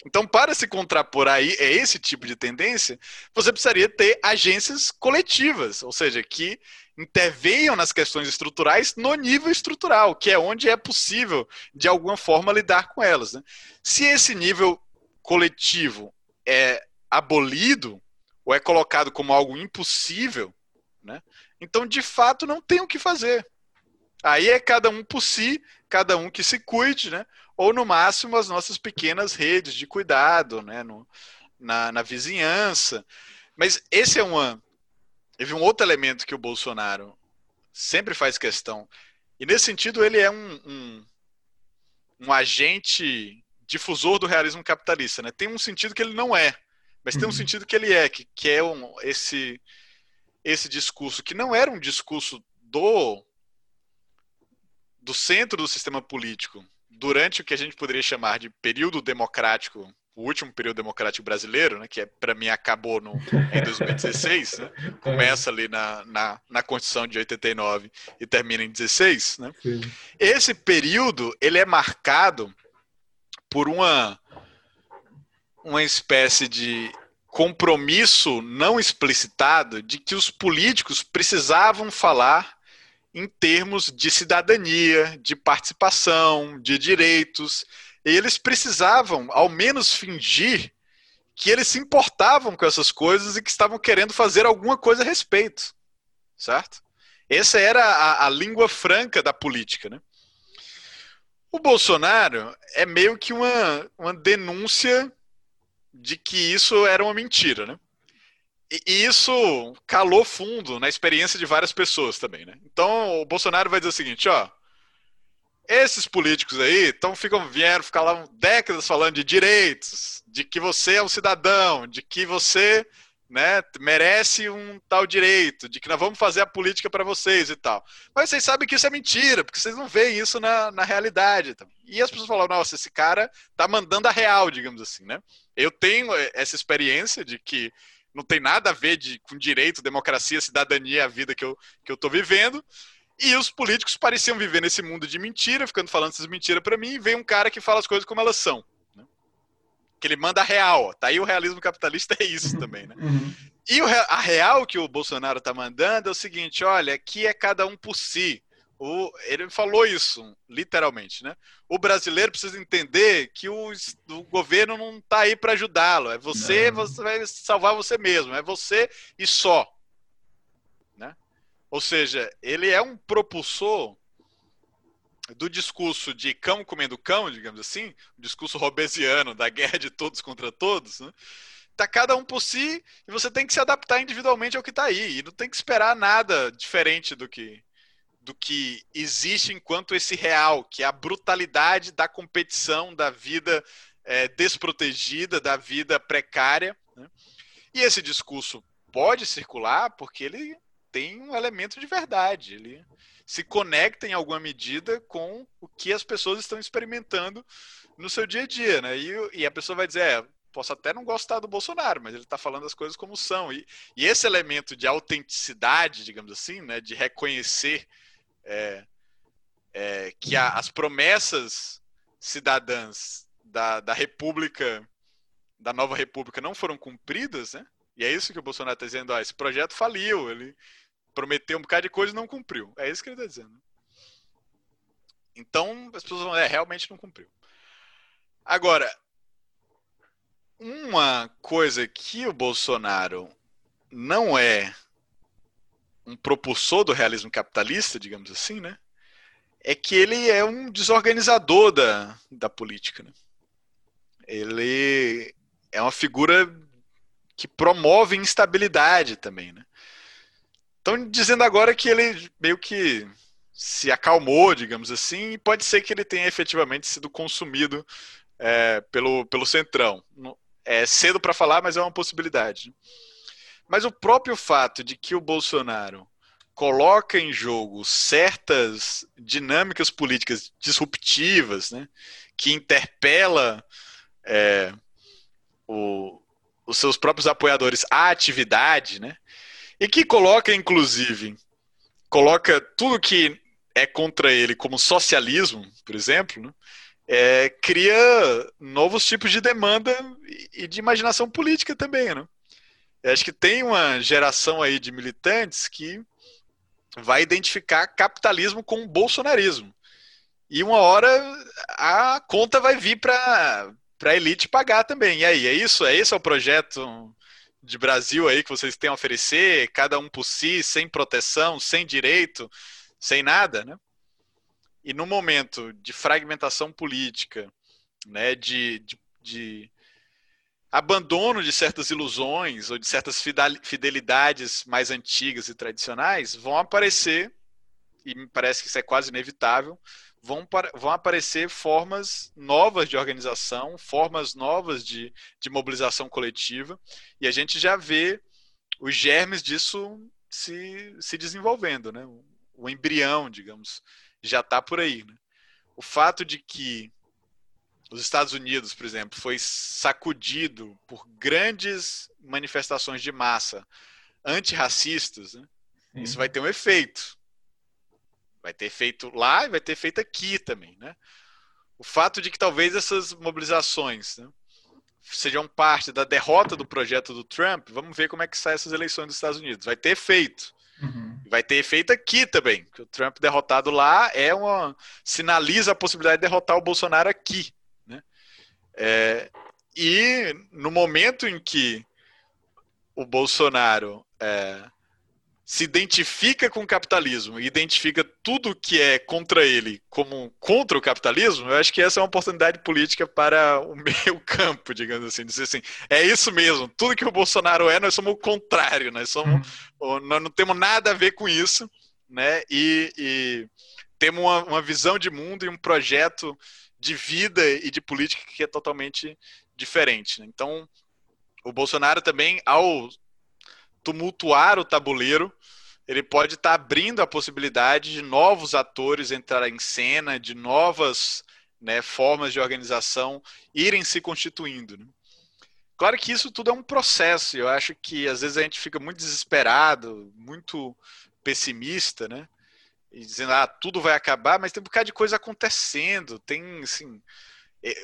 Então, para se contrapor a esse tipo de tendência, você precisaria ter agências coletivas, ou seja, que intervenham nas questões estruturais no nível estrutural, que é onde é possível, de alguma forma, lidar com elas. Né? Se esse nível coletivo é abolido, ou é colocado como algo impossível, né? então, de fato, não tem o que fazer. Aí é cada um por si, cada um que se cuide, né? Ou no máximo as nossas pequenas redes de cuidado, né, no, na, na vizinhança. Mas esse é uma. Teve um outro elemento que o Bolsonaro sempre faz questão. E nesse sentido, ele é um, um, um agente difusor do realismo capitalista. Né? Tem um sentido que ele não é, mas tem um uhum. sentido que ele é, que, que é um, esse, esse discurso, que não era um discurso do, do centro do sistema político, durante o que a gente poderia chamar de período democrático, o último período democrático brasileiro, né, que é, para mim acabou no, em 2016, né, começa ali na, na, na, Constituição de 89 e termina em 16. Né, esse período ele é marcado por uma, uma espécie de compromisso não explicitado de que os políticos precisavam falar em termos de cidadania, de participação, de direitos. E eles precisavam, ao menos, fingir que eles se importavam com essas coisas e que estavam querendo fazer alguma coisa a respeito. Certo? Essa era a, a língua franca da política. Né? O Bolsonaro é meio que uma, uma denúncia de que isso era uma mentira. Né? E isso calou fundo na experiência de várias pessoas também, né? Então o Bolsonaro vai dizer o seguinte, ó, esses políticos aí então ficam vieram ficar lá décadas falando de direitos, de que você é um cidadão, de que você né, merece um tal direito, de que nós vamos fazer a política para vocês e tal. Mas vocês sabem que isso é mentira, porque vocês não veem isso na, na realidade. E as pessoas falam, nossa, esse cara tá mandando a real, digamos assim, né? Eu tenho essa experiência de que não tem nada a ver de, com direito, democracia, cidadania, a vida que eu, que eu tô vivendo. E os políticos pareciam viver nesse mundo de mentira, ficando falando essas mentiras para mim, e vem um cara que fala as coisas como elas são. Né? Que ele manda a real. Tá aí o realismo capitalista é isso também, né? Uhum. E o, a real que o Bolsonaro tá mandando é o seguinte: olha, aqui é cada um por si. O, ele falou isso, literalmente, né? O brasileiro precisa entender que o, o governo não está aí para ajudá-lo. É você, não. você vai salvar você mesmo. É você e só. Né? Ou seja, ele é um propulsor do discurso de cão comendo cão, digamos assim, o discurso robesiano da guerra de todos contra todos, né? tá cada um por si e você tem que se adaptar individualmente ao que está aí. E não tem que esperar nada diferente do que do que existe enquanto esse real, que é a brutalidade da competição, da vida é, desprotegida, da vida precária. Né? E esse discurso pode circular porque ele tem um elemento de verdade. Ele se conecta em alguma medida com o que as pessoas estão experimentando no seu dia a dia, né? E, e a pessoa vai dizer, é, posso até não gostar do Bolsonaro, mas ele está falando as coisas como são. E, e, esse elemento de autenticidade, digamos assim, né, de reconhecer é, é, que a, as promessas cidadãs da, da República, da nova República, não foram cumpridas, né? E é isso que o Bolsonaro está dizendo, ó, esse projeto faliu, ele prometeu um bocado de coisa e não cumpriu. É isso que ele está dizendo. Então, as pessoas vão, é, realmente não cumpriu. Agora, uma coisa que o Bolsonaro não é um propulsor do realismo capitalista, digamos assim, né? É que ele é um desorganizador da, da política. Né? Ele é uma figura que promove instabilidade também, né? Estão dizendo agora que ele meio que se acalmou, digamos assim, e pode ser que ele tenha efetivamente sido consumido é, pelo, pelo Centrão. É cedo para falar, mas é uma possibilidade. Mas o próprio fato de que o Bolsonaro coloca em jogo certas dinâmicas políticas disruptivas, né, que interpela é, o, os seus próprios apoiadores à atividade, né, e que coloca, inclusive, coloca tudo que é contra ele como socialismo, por exemplo, né, é, cria novos tipos de demanda e de imaginação política também, né? Eu acho que tem uma geração aí de militantes que vai identificar capitalismo com bolsonarismo. E uma hora a conta vai vir para a elite pagar também. E aí, é isso? É esse é o projeto de Brasil aí que vocês têm a oferecer, cada um por si, sem proteção, sem direito, sem nada, né? E no momento de fragmentação política, né, de, de, de abandono de certas ilusões ou de certas fidelidades mais antigas e tradicionais vão aparecer, e me parece que isso é quase inevitável, vão, vão aparecer formas novas de organização, formas novas de, de mobilização coletiva, e a gente já vê os germes disso se, se desenvolvendo, né? o embrião, digamos, já está por aí. Né? O fato de que os Estados Unidos, por exemplo, foi sacudido por grandes manifestações de massa antirracistas, né? isso vai ter um efeito. Vai ter efeito lá e vai ter efeito aqui também. Né? O fato de que talvez essas mobilizações né, sejam parte da derrota do projeto do Trump, vamos ver como é que saem essas eleições dos Estados Unidos. Vai ter efeito. Uhum. Vai ter efeito aqui também. O Trump derrotado lá é uma sinaliza a possibilidade de derrotar o Bolsonaro aqui. É, e no momento em que o Bolsonaro é, se identifica com o capitalismo identifica tudo que é contra ele como contra o capitalismo, eu acho que essa é uma oportunidade política para o meio campo, digamos assim, dizer assim, é isso mesmo, tudo que o Bolsonaro é, nós somos o contrário, nós somos, uhum. nós não temos nada a ver com isso, né? E, e temos uma, uma visão de mundo e um projeto de vida e de política que é totalmente diferente. Né? Então, o Bolsonaro também, ao tumultuar o tabuleiro, ele pode estar tá abrindo a possibilidade de novos atores entrarem em cena, de novas né, formas de organização irem se constituindo. Né? Claro que isso tudo é um processo. Eu acho que às vezes a gente fica muito desesperado, muito pessimista, né? E dizendo, ah, tudo vai acabar, mas tem um bocado de coisa acontecendo, tem, assim, é,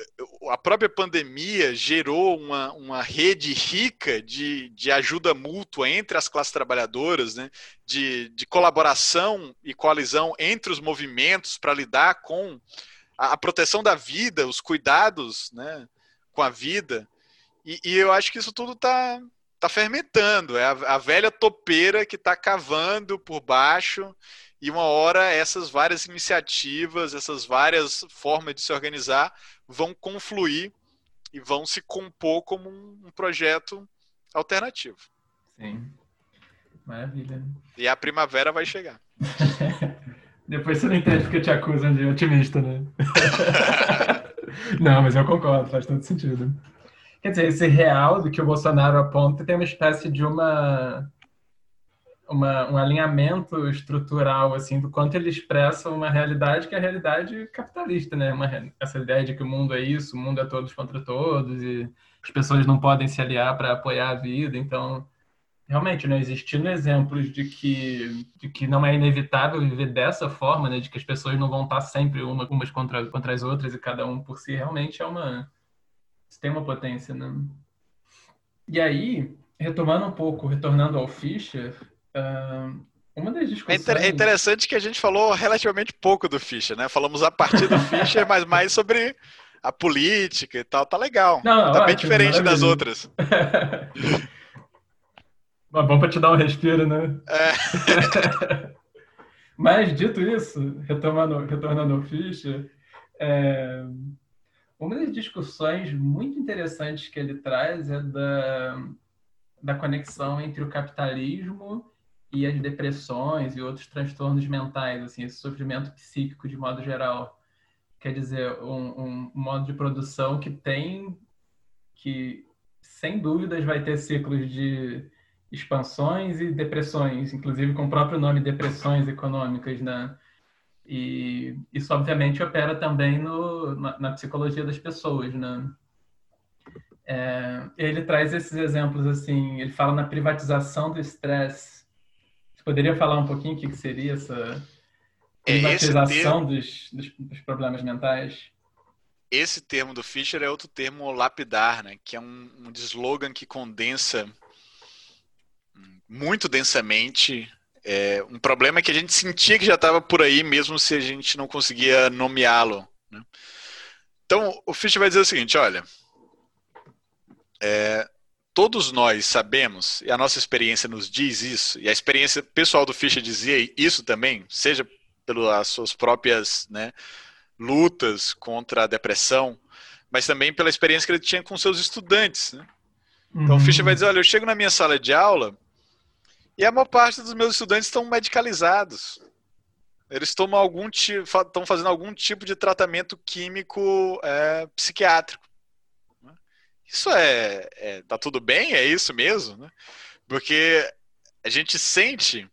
a própria pandemia gerou uma, uma rede rica de, de ajuda mútua entre as classes trabalhadoras, né? de, de colaboração e coalizão entre os movimentos para lidar com a, a, proteção da vida, os cuidados né? com a vida. E, e eu acho que isso tudo está tá fermentando. É a, a velha topeira que está cavando por baixo e uma hora essas várias iniciativas, essas várias formas de se organizar vão confluir e vão se compor como um projeto alternativo. Sim. Maravilha. E a primavera vai chegar. Depois você não entende porque te acusam de otimista, né? não, mas eu concordo, faz todo sentido. Quer dizer, esse real do que o Bolsonaro aponta tem uma espécie de uma, uma um alinhamento estrutural, assim, do quanto ele expressa uma realidade que é a realidade capitalista, né? Uma, essa ideia de que o mundo é isso, o mundo é todos contra todos e as pessoas não podem se aliar para apoiar a vida, então realmente, não né, existindo exemplos de que, de que não é inevitável viver dessa forma, né, de que as pessoas não vão estar sempre uma, umas contra, contra as outras e cada um por si, realmente é uma. Tem uma potência, né? E aí, retomando um pouco, retornando ao Fischer, uh, uma das é discussões. É interessante que a gente falou relativamente pouco do Fischer, né? Falamos a partir do Fischer, mas mais sobre a política e tal. Tá legal. Não, tá ótimo, bem diferente das outras. Mas bom para te dar um respiro, né? É. Mas, dito isso, retomando, retornando ao Fischer, é, uma das discussões muito interessantes que ele traz é da, da conexão entre o capitalismo e as depressões e outros transtornos mentais, assim, esse sofrimento psíquico de modo geral. Quer dizer, um, um modo de produção que tem, que sem dúvidas vai ter ciclos de expansões e depressões, inclusive com o próprio nome depressões econômicas, né? E isso obviamente opera também no, na, na psicologia das pessoas, né? É, ele traz esses exemplos assim, ele fala na privatização do estresse. Você poderia falar um pouquinho o que, que seria essa é, privatização termo, dos, dos, dos, problemas mentais? Esse termo do Fischer é outro termo lapidar, né? Que é um, um slogan que condensa muito densamente. É, um problema que a gente sentia que já estava por aí, mesmo se a gente não conseguia nomeá-lo. Né? Então, o Fischer vai dizer o seguinte: olha, é, todos nós sabemos, e a nossa experiência nos diz isso, e a experiência pessoal do Fischer dizia isso também, seja pelas suas próprias né, lutas contra a depressão, mas também pela experiência que ele tinha com seus estudantes. Né? Então, uhum. o Fischer vai dizer: olha, eu chego na minha sala de aula e a maior parte dos meus estudantes estão medicalizados. Eles tomam algum estão fazendo algum tipo de tratamento químico é, psiquiátrico. Isso é, é, tá tudo bem? É isso mesmo? Né? Porque a gente sente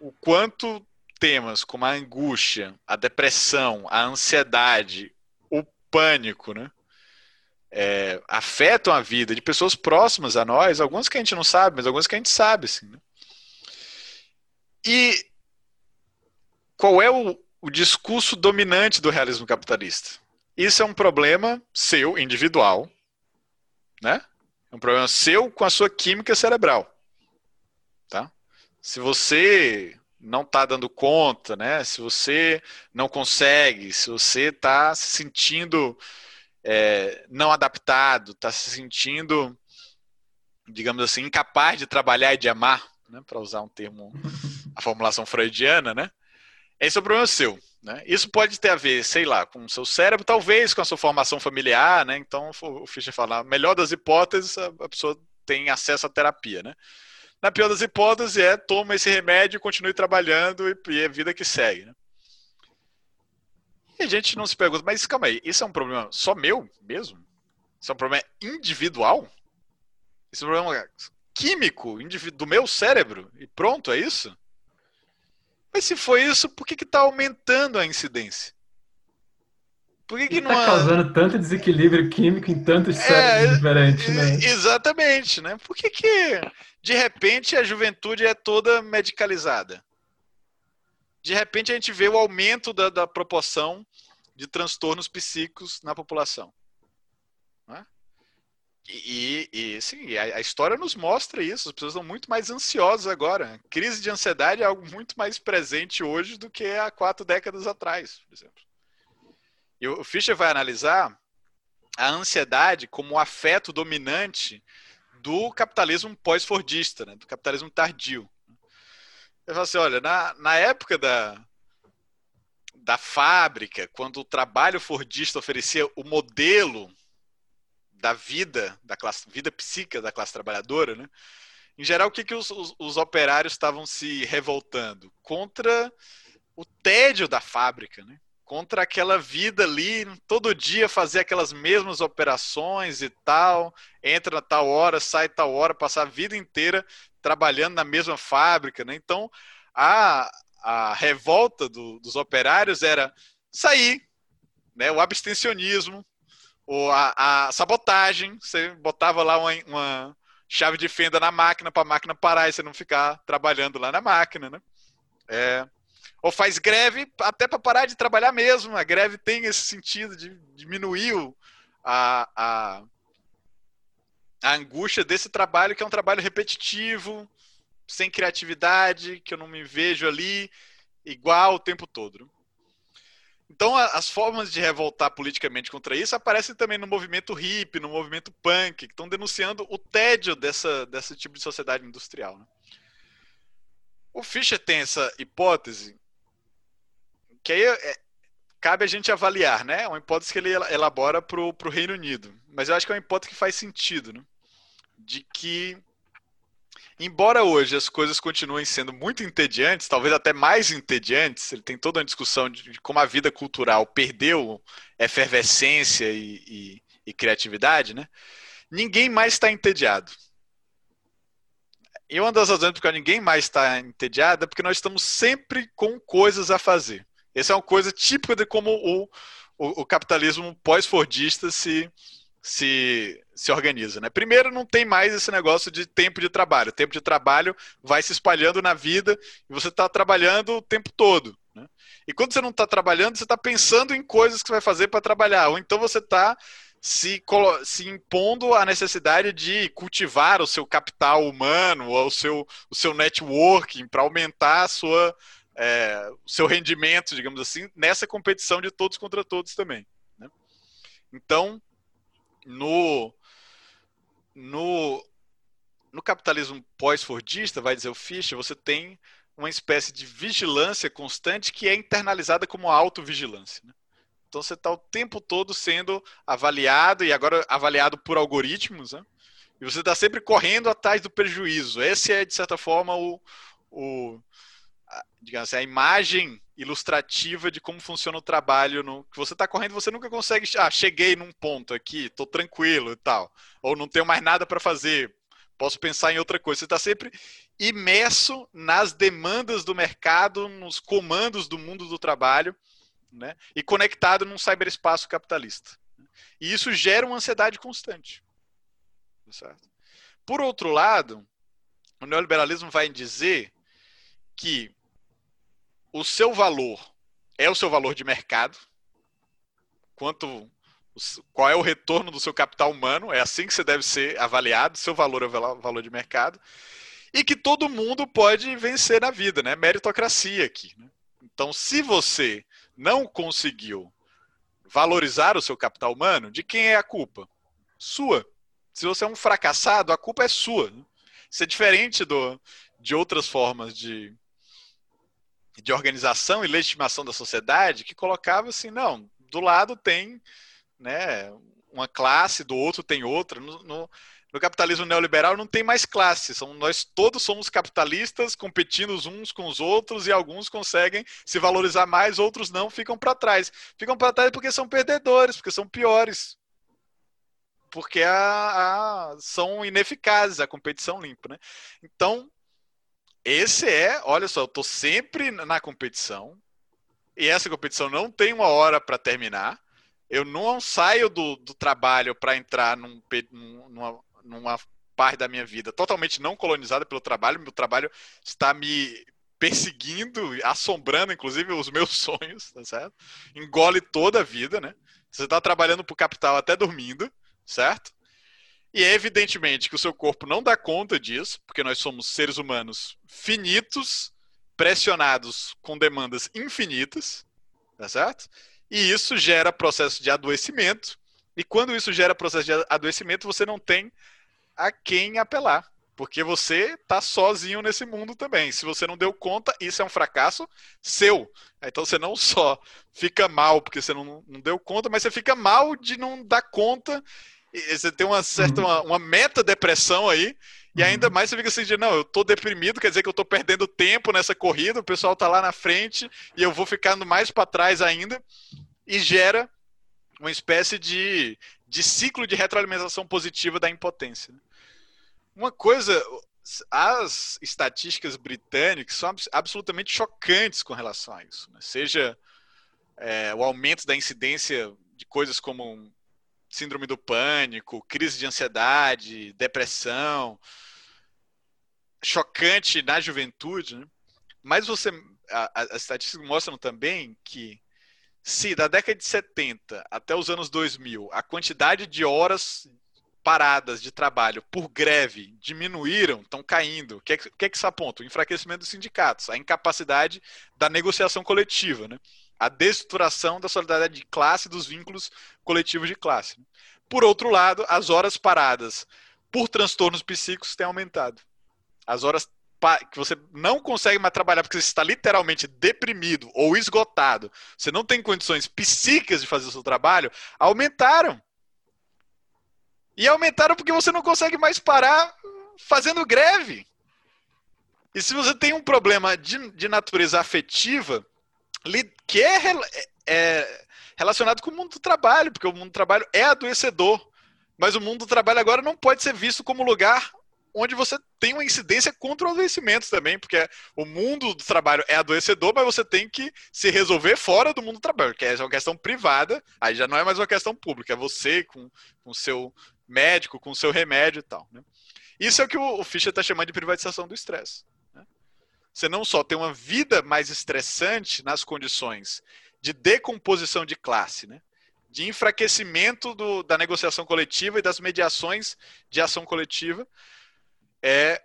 o quanto temas como a angústia, a depressão, a ansiedade, o pânico, né? é, afetam a vida de pessoas próximas a nós, algumas que a gente não sabe, mas algumas que a gente sabe. Assim, né? E qual é o, o discurso dominante do realismo capitalista? Isso é um problema seu, individual, né? É um problema seu com a sua química cerebral, tá? Se você não está dando conta, né? Se você não consegue, se você está se sentindo é, não adaptado, está se sentindo, digamos assim, incapaz de trabalhar e de amar, né, para usar um termo, a formulação freudiana, né? Esse é o problema seu. Né? Isso pode ter a ver, sei lá, com o seu cérebro, talvez com a sua formação familiar, né? Então, o Fischer fala, melhor das hipóteses, a pessoa tem acesso à terapia, né? Na pior das hipóteses é toma esse remédio, continue trabalhando e, e é vida que segue. Né? E a gente não se pergunta, mas calma aí, isso é um problema só meu mesmo? Isso é um problema individual? Isso é um problema químico do meu cérebro? E pronto, é isso? Mas se foi isso, por que está aumentando a incidência? Por que, que não está causando tanto desequilíbrio químico em tantos é, cérebros diferentes, né? Exatamente, né? Por que, que de repente a juventude é toda medicalizada? de repente a gente vê o aumento da, da proporção de transtornos psíquicos na população. E, e sim, a, a, história nos mostra isso. As pessoas estão muito mais ansiosas agora. crise de ansiedade é algo muito mais presente hoje do que há quatro décadas atrás, por exemplo. E o Fischer vai analisar a ansiedade como o afeto dominante do capitalismo pós-fordista, né? do capitalismo tardio. Eu falo assim, olha, na, na época da, da fábrica, quando o trabalho fordista oferecia o modelo da vida, da classe, vida psíquica da classe trabalhadora, né? Em geral, o que, que os, os, os operários estavam se revoltando? Contra o tédio da fábrica, né? contra aquela vida ali, todo dia fazer aquelas mesmas operações e tal, entra tal hora, sai tal hora, passar a vida inteira trabalhando na mesma fábrica, né? Então, a, a revolta do, dos operários era sair, né? O abstencionismo, ou a, a sabotagem, você botava lá uma, uma chave de fenda na máquina para a máquina parar e você não ficar trabalhando lá na máquina, né? É, ou faz greve até para parar de trabalhar mesmo. A greve tem esse sentido de diminuir a, a, a angústia desse trabalho, que é um trabalho repetitivo, sem criatividade, que eu não me vejo ali igual o tempo todo. Então, as formas de revoltar politicamente contra isso aparecem também no movimento hippie, no movimento punk, que estão denunciando o tédio dessa, desse tipo de sociedade industrial. Né? O Fischer tem essa hipótese que aí é, cabe a gente avaliar, né? É uma hipótese que ele elabora para o Reino Unido. Mas eu acho que é uma hipótese que faz sentido, né? De que, embora hoje as coisas continuem sendo muito entediantes, talvez até mais entediantes, ele tem toda uma discussão de, como a vida cultural perdeu efervescência e, e, e criatividade, né? Ninguém mais está entediado. E uma das razões porque ninguém mais está entediado é porque nós estamos sempre com coisas a fazer. Essa é uma coisa típica de como o, o, o capitalismo pós-fordista se, se, se organiza. Né? Primeiro, não tem mais esse negócio de tempo de trabalho. O tempo de trabalho vai se espalhando na vida e você está trabalhando o tempo todo. Né? E quando você não está trabalhando, você está pensando em coisas que você vai fazer para trabalhar. Ou então você está se, se impondo a necessidade de cultivar o seu capital humano, ou o seu, o seu networking para aumentar a sua é, o seu rendimento, digamos assim, nessa competição de todos contra todos também. Né? Então, no, no, no capitalismo pós-fordista, vai dizer o Fischer, você tem uma espécie de vigilância constante que é internalizada como autovigilância. Né? Então você está o tempo todo sendo avaliado, e agora avaliado por algoritmos, né? e você está sempre correndo atrás do prejuízo. Esse é, de certa forma, o, o, digamos assim, a imagem ilustrativa de como funciona o trabalho no que você está correndo, você nunca consegue, ah, cheguei num ponto aqui, estou tranquilo e tal, ou não tenho mais nada para fazer, posso pensar em outra coisa. Você está sempre imerso nas demandas do mercado, nos comandos do mundo do trabalho, né? E conectado num cyberespaço capitalista. E isso gera uma ansiedade constante. Certo? Por outro lado, o neoliberalismo vai dizer que o seu valor é o seu valor de mercado, quanto qual é o retorno do seu capital humano, é assim que você deve ser avaliado, seu valor é o valor de mercado, e que todo mundo pode vencer na vida, né? Meritocracia aqui. Né? Então, se você não conseguiu valorizar o seu capital humano, de quem é a culpa? Sua. Se você é um fracassado, a culpa é sua. Isso é diferente do, de outras formas de, de organização e legitimação da sociedade que colocava assim, não, do lado tem né, uma classe, do outro tem outra. No, no, no, capitalismo neoliberal não tem mais classe, são, nós todos somos capitalistas competindo uns com os outros e alguns conseguem se valorizar mais, outros não, ficam para trás. Ficam para trás porque são perdedores, porque são piores. Porque a, a, são ineficazes a competição limpa. Né? Então, esse é, olha só, eu tô sempre na competição e essa competição não tem uma hora para terminar. Eu não saio do, do trabalho para entrar num, numa, numa parte da minha vida totalmente não colonizada pelo trabalho. Meu trabalho está me perseguindo, assombrando, inclusive, os meus sonhos, tá certo? Engole toda a vida, né? Você está trabalhando para o capital até dormindo, certo? E é evidentemente que o seu corpo não dá conta disso, porque nós somos seres humanos finitos, pressionados com demandas infinitas, tá certo? E isso gera processo de adoecimento. E quando isso gera processo de adoecimento, você não tem a quem apelar. Porque você tá sozinho nesse mundo também. Se você não deu conta, isso é um fracasso seu. Então você não só fica mal porque você não, não deu conta, mas você fica mal de não dar conta. Você tem uma certa uhum. uma, uma meta depressão aí. E uhum. ainda mais você fica assim, de, não, eu tô deprimido, quer dizer que eu tô perdendo tempo nessa corrida, o pessoal tá lá na frente e eu vou ficando mais para trás ainda. E gera uma espécie de, de ciclo de retroalimentação positiva da impotência. Uma coisa, as estatísticas britânicas são absolutamente chocantes com relação a isso. Né? Seja é, o aumento da incidência de coisas como síndrome do pânico, crise de ansiedade, depressão, chocante na juventude. Né? Mas você, as estatísticas mostram também que se da década de 70 até os anos 2000 a quantidade de horas paradas de trabalho por greve diminuíram, estão caindo. O que, é, que é que isso aponta? O enfraquecimento dos sindicatos, a incapacidade da negociação coletiva, né? A destruturação da solidariedade de classe dos vínculos coletivos de classe. Por outro lado, as horas paradas por transtornos psíquicos têm aumentado. As horas que você não consegue mais trabalhar porque você está literalmente deprimido ou esgotado, você não tem condições psíquicas de fazer o seu trabalho, aumentaram. E aumentaram porque você não consegue mais parar fazendo greve. E se você tem um problema de, de natureza afetiva, que é, é, é relacionado com o mundo do trabalho, porque o mundo do trabalho é adoecedor. Mas o mundo do trabalho agora não pode ser visto como lugar onde você tem uma incidência contra o adoecimento também, porque o mundo do trabalho é adoecedor, mas você tem que se resolver fora do mundo do trabalho, que é uma questão privada, aí já não é mais uma questão pública, é você com o seu médico, com o seu remédio e tal. Né? Isso é o que o, Fischer está chamando de privatização do estresse. Você não só tem uma vida mais estressante nas condições de decomposição de classe, né? de enfraquecimento do, da negociação coletiva e das mediações de ação coletiva, é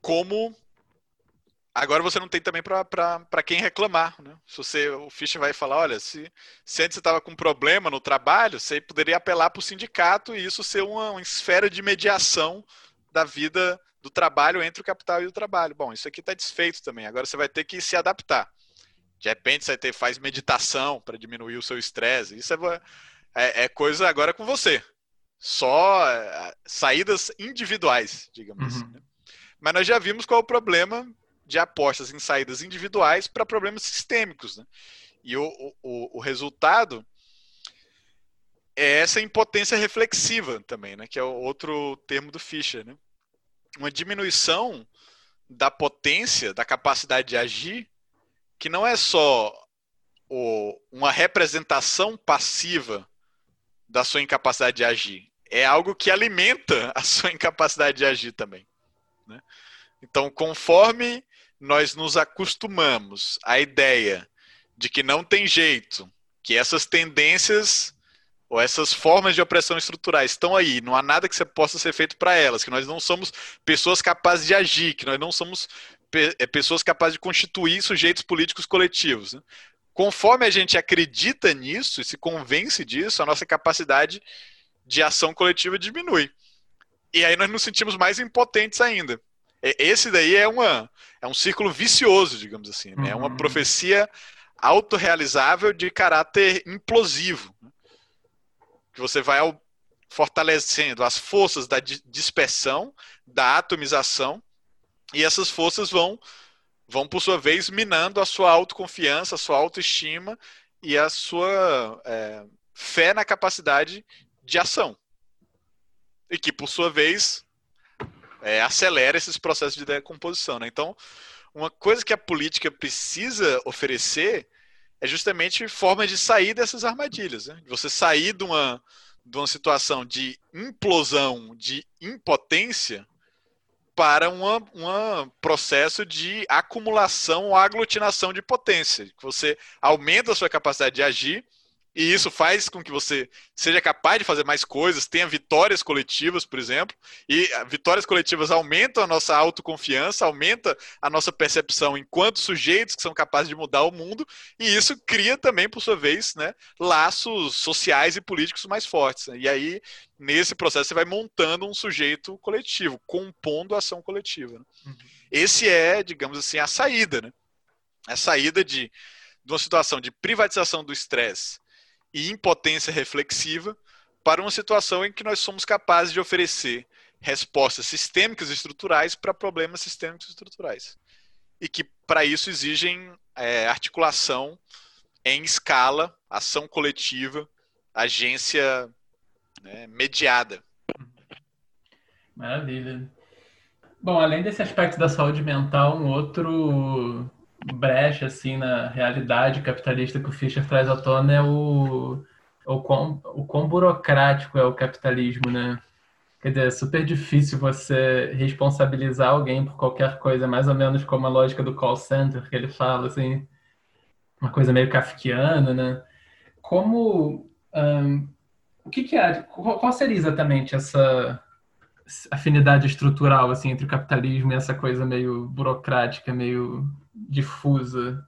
como agora você não tem também para quem reclamar. Né? Se você, o Fischer vai falar, olha, se, se antes você estava com problema no trabalho, você poderia apelar para o sindicato e isso ser uma, uma, esfera de mediação da vida do trabalho entre o capital e o trabalho. Bom, isso aqui está desfeito também. Agora você vai ter que se adaptar. De repente você ter, faz meditação para diminuir o seu estresse. Isso é, é, é coisa agora com você só eh, saídas individuais, digamos uhum. assim. Né? Mas nós já vimos qual é o problema de apostas em saídas individuais para problemas sistêmicos. Né? E o, o, o, resultado é essa impotência reflexiva também, né? que é outro termo do Fischer. Né? Uma diminuição da potência, da capacidade de agir, que não é só o, uma representação passiva da sua incapacidade de agir. É algo que alimenta a sua incapacidade de agir também. Né? Então, conforme nós nos acostumamos à ideia de que não tem jeito, que essas tendências ou essas formas de opressão estruturais estão aí, não há nada que possa ser feito para elas, que nós não somos pessoas capazes de agir, que nós não somos é, pessoas capazes de constituir sujeitos políticos coletivos. Né? Conforme a gente acredita nisso e se convence disso, a nossa capacidade de ação coletiva diminui. E aí nós nos sentimos mais impotentes ainda. Esse daí é, uma, é um círculo vicioso, digamos assim. Né? É uma uhum. profecia autorrealizável de caráter implosivo. Né? Que você vai fortalecendo as forças da dispersão, da atomização, e essas forças vão vão, por sua vez, minando a sua autoconfiança, a sua autoestima e a sua é, fé na capacidade de ação. E que, por sua vez, é, acelera esses processos de decomposição. Né? Então, uma coisa que a política precisa oferecer é justamente forma de sair dessas armadilhas. Né? Você sair de uma, de uma situação de implosão, de impotência, para um processo de acumulação ou aglutinação de potência. Você aumenta a sua capacidade de agir E isso faz com que você seja capaz de fazer mais coisas, tenha vitórias coletivas, por exemplo. E vitórias coletivas aumentam a nossa autoconfiança, aumenta a nossa percepção enquanto sujeitos que são capazes de mudar o mundo. E isso cria também, por sua vez, né, laços sociais e políticos mais fortes. Né? E aí, nesse processo, você vai montando um sujeito coletivo, compondo a ação coletiva. Né? Uhum. Esse é, digamos assim, a saída. Né? A saída de, de uma situação de privatização do estresse e impotência reflexiva para uma situação em que nós somos capazes de oferecer respostas sistêmicas e estruturais para problemas sistêmicos e estruturais. E que, para isso, exigem é, articulação em escala, ação coletiva, agência né, mediada. Maravilha. Bom, além desse aspecto da saúde mental, um outro brecha assim na realidade capitalista que o Fischer traz à tona é o, o, quão, o quão burocrático é o capitalismo, né? Quer dizer, é super difícil você responsabilizar alguém por qualquer coisa, mais ou menos como a lógica do call center que ele fala, assim, uma coisa meio kafkiana, né? Como, um, o que, que é, qual seria exatamente essa afinidade estrutural assim entre o capitalismo e essa coisa meio burocrática, meio difusa.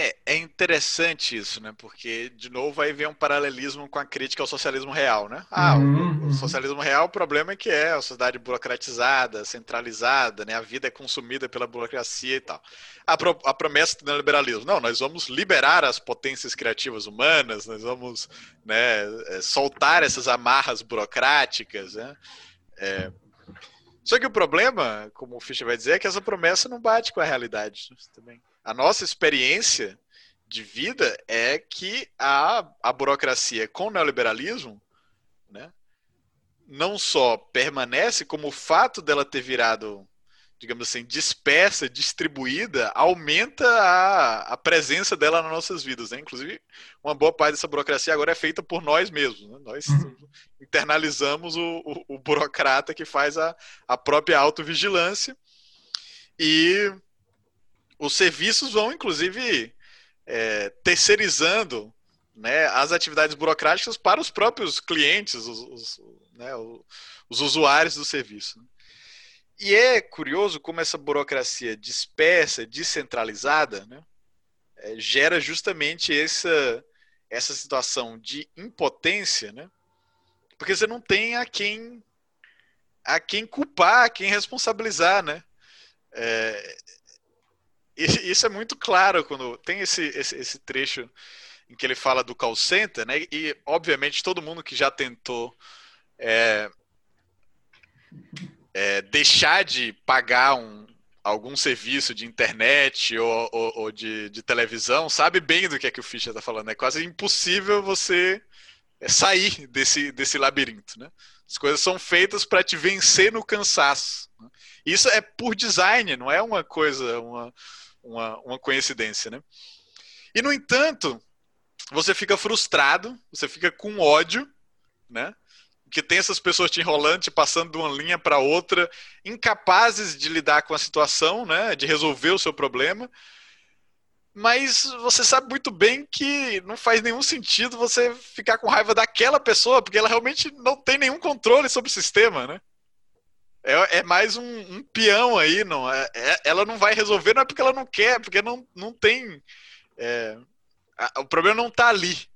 É, é interessante isso, né? Porque, de novo, aí vem um paralelismo com a crítica ao socialismo real, né? Ah, uhum, o, o, uhum. socialismo real, o problema é que é a sociedade burocratizada, centralizada, né? A vida é consumida pela burocracia e tal. A, pro, a promessa do neoliberalismo, não, nós vamos liberar as potências criativas humanas, nós vamos né, é, soltar essas amarras burocráticas, né? É, só que o problema, como o Fischer vai dizer, é que essa promessa não bate com a realidade também. A nossa experiência de vida é que a, a burocracia com o neoliberalismo né, não só permanece, como o fato dela ter virado digamos assim, dispersa, distribuída, aumenta a, a presença dela nas nossas vidas. Né? Inclusive, uma boa parte dessa burocracia agora é feita por nós mesmos. Né? Nós uhum. internalizamos o, o, o, burocrata que faz a, a própria autovigilância e os serviços vão, inclusive, é, terceirizando né, as atividades burocráticas para os próprios clientes, os, os, né, os usuários do serviço. E é curioso como essa burocracia dispersa, descentralizada, né, é, gera justamente essa, essa situação de impotência, né? Porque você não tem a quem a quem culpar, a quem responsabilizar, né? É, isso é muito claro quando tem esse, esse, esse, trecho em que ele fala do call center, né? E obviamente todo mundo que já tentou é, é, deixar de pagar um, algum serviço de internet ou, ou, ou de, de, televisão sabe bem do que é que o Fischer está falando. É quase impossível você é, sair desse, desse labirinto. Né? As coisas são feitas para te vencer no cansaço. Né? Isso é por design, não é uma coisa, uma, uma, uma coincidência. Né? E, no entanto, você fica frustrado, você fica com ódio, né? Que tem essas pessoas te enrolando, te passando de uma linha para outra, incapazes de lidar com a situação, né, de resolver o seu problema. Mas você sabe muito bem que não faz nenhum sentido você ficar com raiva daquela pessoa, porque ela realmente não tem nenhum controle sobre o sistema, né? É, é mais um, um, peão aí, não? É, é, ela não vai resolver, não é porque ela não quer, porque não, não tem. É, o problema não está ali.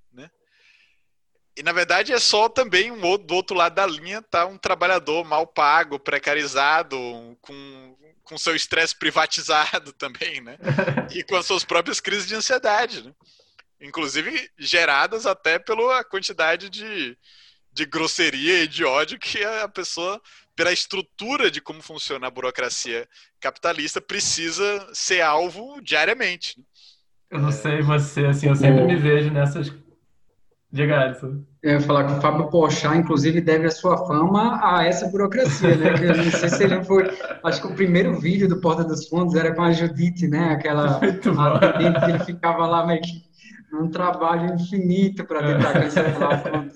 E na verdade é só também um outro, do outro lado da linha tá um trabalhador mal pago, precarizado, com, com seu estresse privatizado também, né? E com as suas próprias crises de ansiedade, né? Inclusive geradas até pela quantidade de, de grosseria e de ódio que a pessoa, pela estrutura de como funciona a burocracia capitalista, precisa ser alvo diariamente. Né? Eu não sei você, assim, eu sempre me vejo nessas Diga, Alisson. Eu ia falar que o Fábio Pochá, inclusive, deve a sua fama a essa burocracia, né? Eu não sei se ele foi. Acho que o primeiro vídeo do Porta dos Fundos era com a Judite, né? Aquela atendente que ele ficava lá meio que num trabalho infinito para tentar cancelar a conta.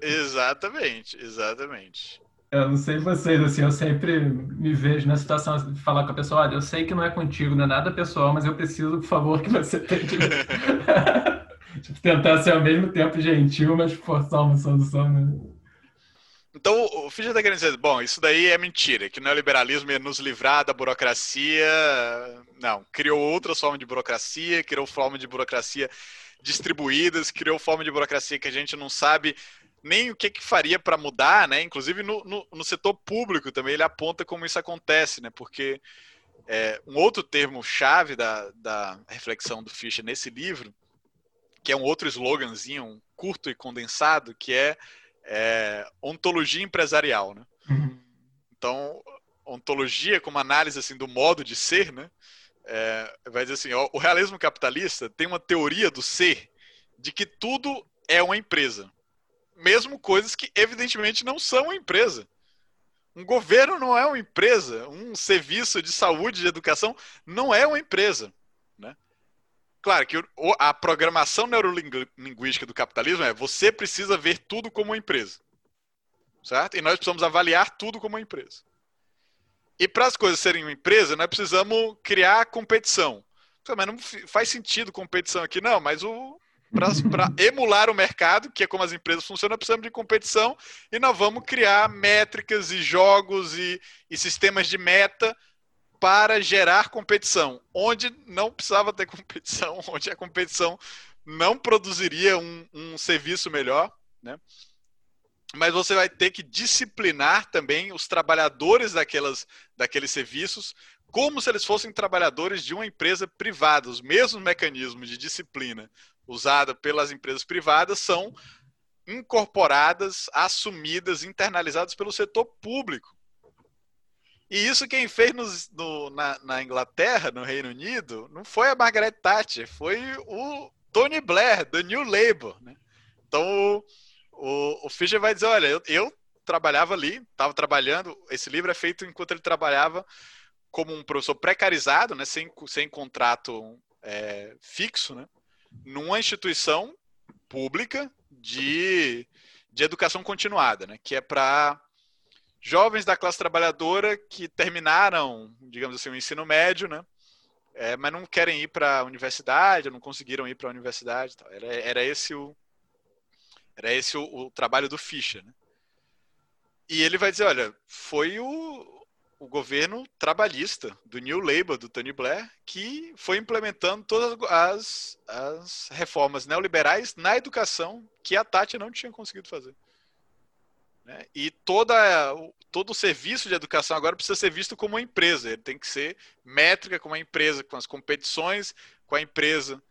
Exatamente, exatamente. Eu não sei vocês, assim, eu sempre me vejo na situação de falar com a pessoa, olha, eu sei que não é contigo, não é nada pessoal, mas eu preciso, por favor, que você tente tipo, tentar ser ao mesmo tempo gentil, mas forçar uma solução, né? Então, o Fischer está querendo dizer, bom, isso daí é mentira, que o neoliberalismo ia nos livrar da burocracia. Não, criou outras formas de burocracia, criou formas de burocracia distribuídas, criou forma de burocracia que a gente não sabe nem o que, que faria para mudar, né? Inclusive no, no, no, setor público também ele aponta como isso acontece, né? Porque é, um outro termo chave da, da reflexão do Fischer nesse livro, que é um outro sloganzinho, um curto e condensado, que é, é ontologia empresarial, né? Uhum. Então, ontologia como análise assim do modo de ser, né? é, vai dizer assim: ó, o realismo capitalista tem uma teoria do ser de que tudo é uma empresa, mesmo coisas que evidentemente não são uma empresa. Um governo não é uma empresa, um serviço de saúde, de educação não é uma empresa. Claro que a programação neurolinguística do capitalismo é você precisa ver tudo como uma empresa. Certo? E nós precisamos avaliar tudo como uma empresa. E para as coisas serem uma empresa, nós precisamos criar competição. Mas não faz sentido competição aqui, não, mas o para emular o mercado, que é como as empresas funcionam, precisamos de competição e nós vamos criar métricas e jogos e, e sistemas de meta para gerar competição, onde não precisava ter competição, onde a competição não produziria um, um serviço melhor, né? mas você vai ter que disciplinar também os trabalhadores daquelas, daqueles serviços, como se eles fossem trabalhadores de uma empresa privada. Os mesmos mecanismos de disciplina usados pelas empresas privadas são incorporadas, assumidas, internalizadas pelo setor público. E isso quem fez no, na, na, Inglaterra, no Reino Unido, não foi a Margaret Thatcher, foi o Tony Blair, do New Labour. Né? Então, o, o Fischer vai dizer, olha, eu, eu trabalhava ali, estava trabalhando, esse livro é feito enquanto ele trabalhava como um professor precarizado, né, sem, sem contrato é, fixo, né, numa instituição pública de, de educação continuada, né, que é para jovens da classe trabalhadora que terminaram, digamos assim, o ensino médio, né, é, mas não querem ir para a universidade, não conseguiram ir para a universidade. Era, era esse o, era esse o, o trabalho do Fischer. Né? E ele vai dizer, olha, foi o, o governo trabalhista do New Labour, do Tony Blair, que foi implementando todas as, as reformas neoliberais na educação que a Tati não tinha conseguido fazer. Né? E toda, todo o serviço de educação agora precisa ser visto como uma empresa. Ele tem que ser métrica com a empresa, com as competições com a empresa.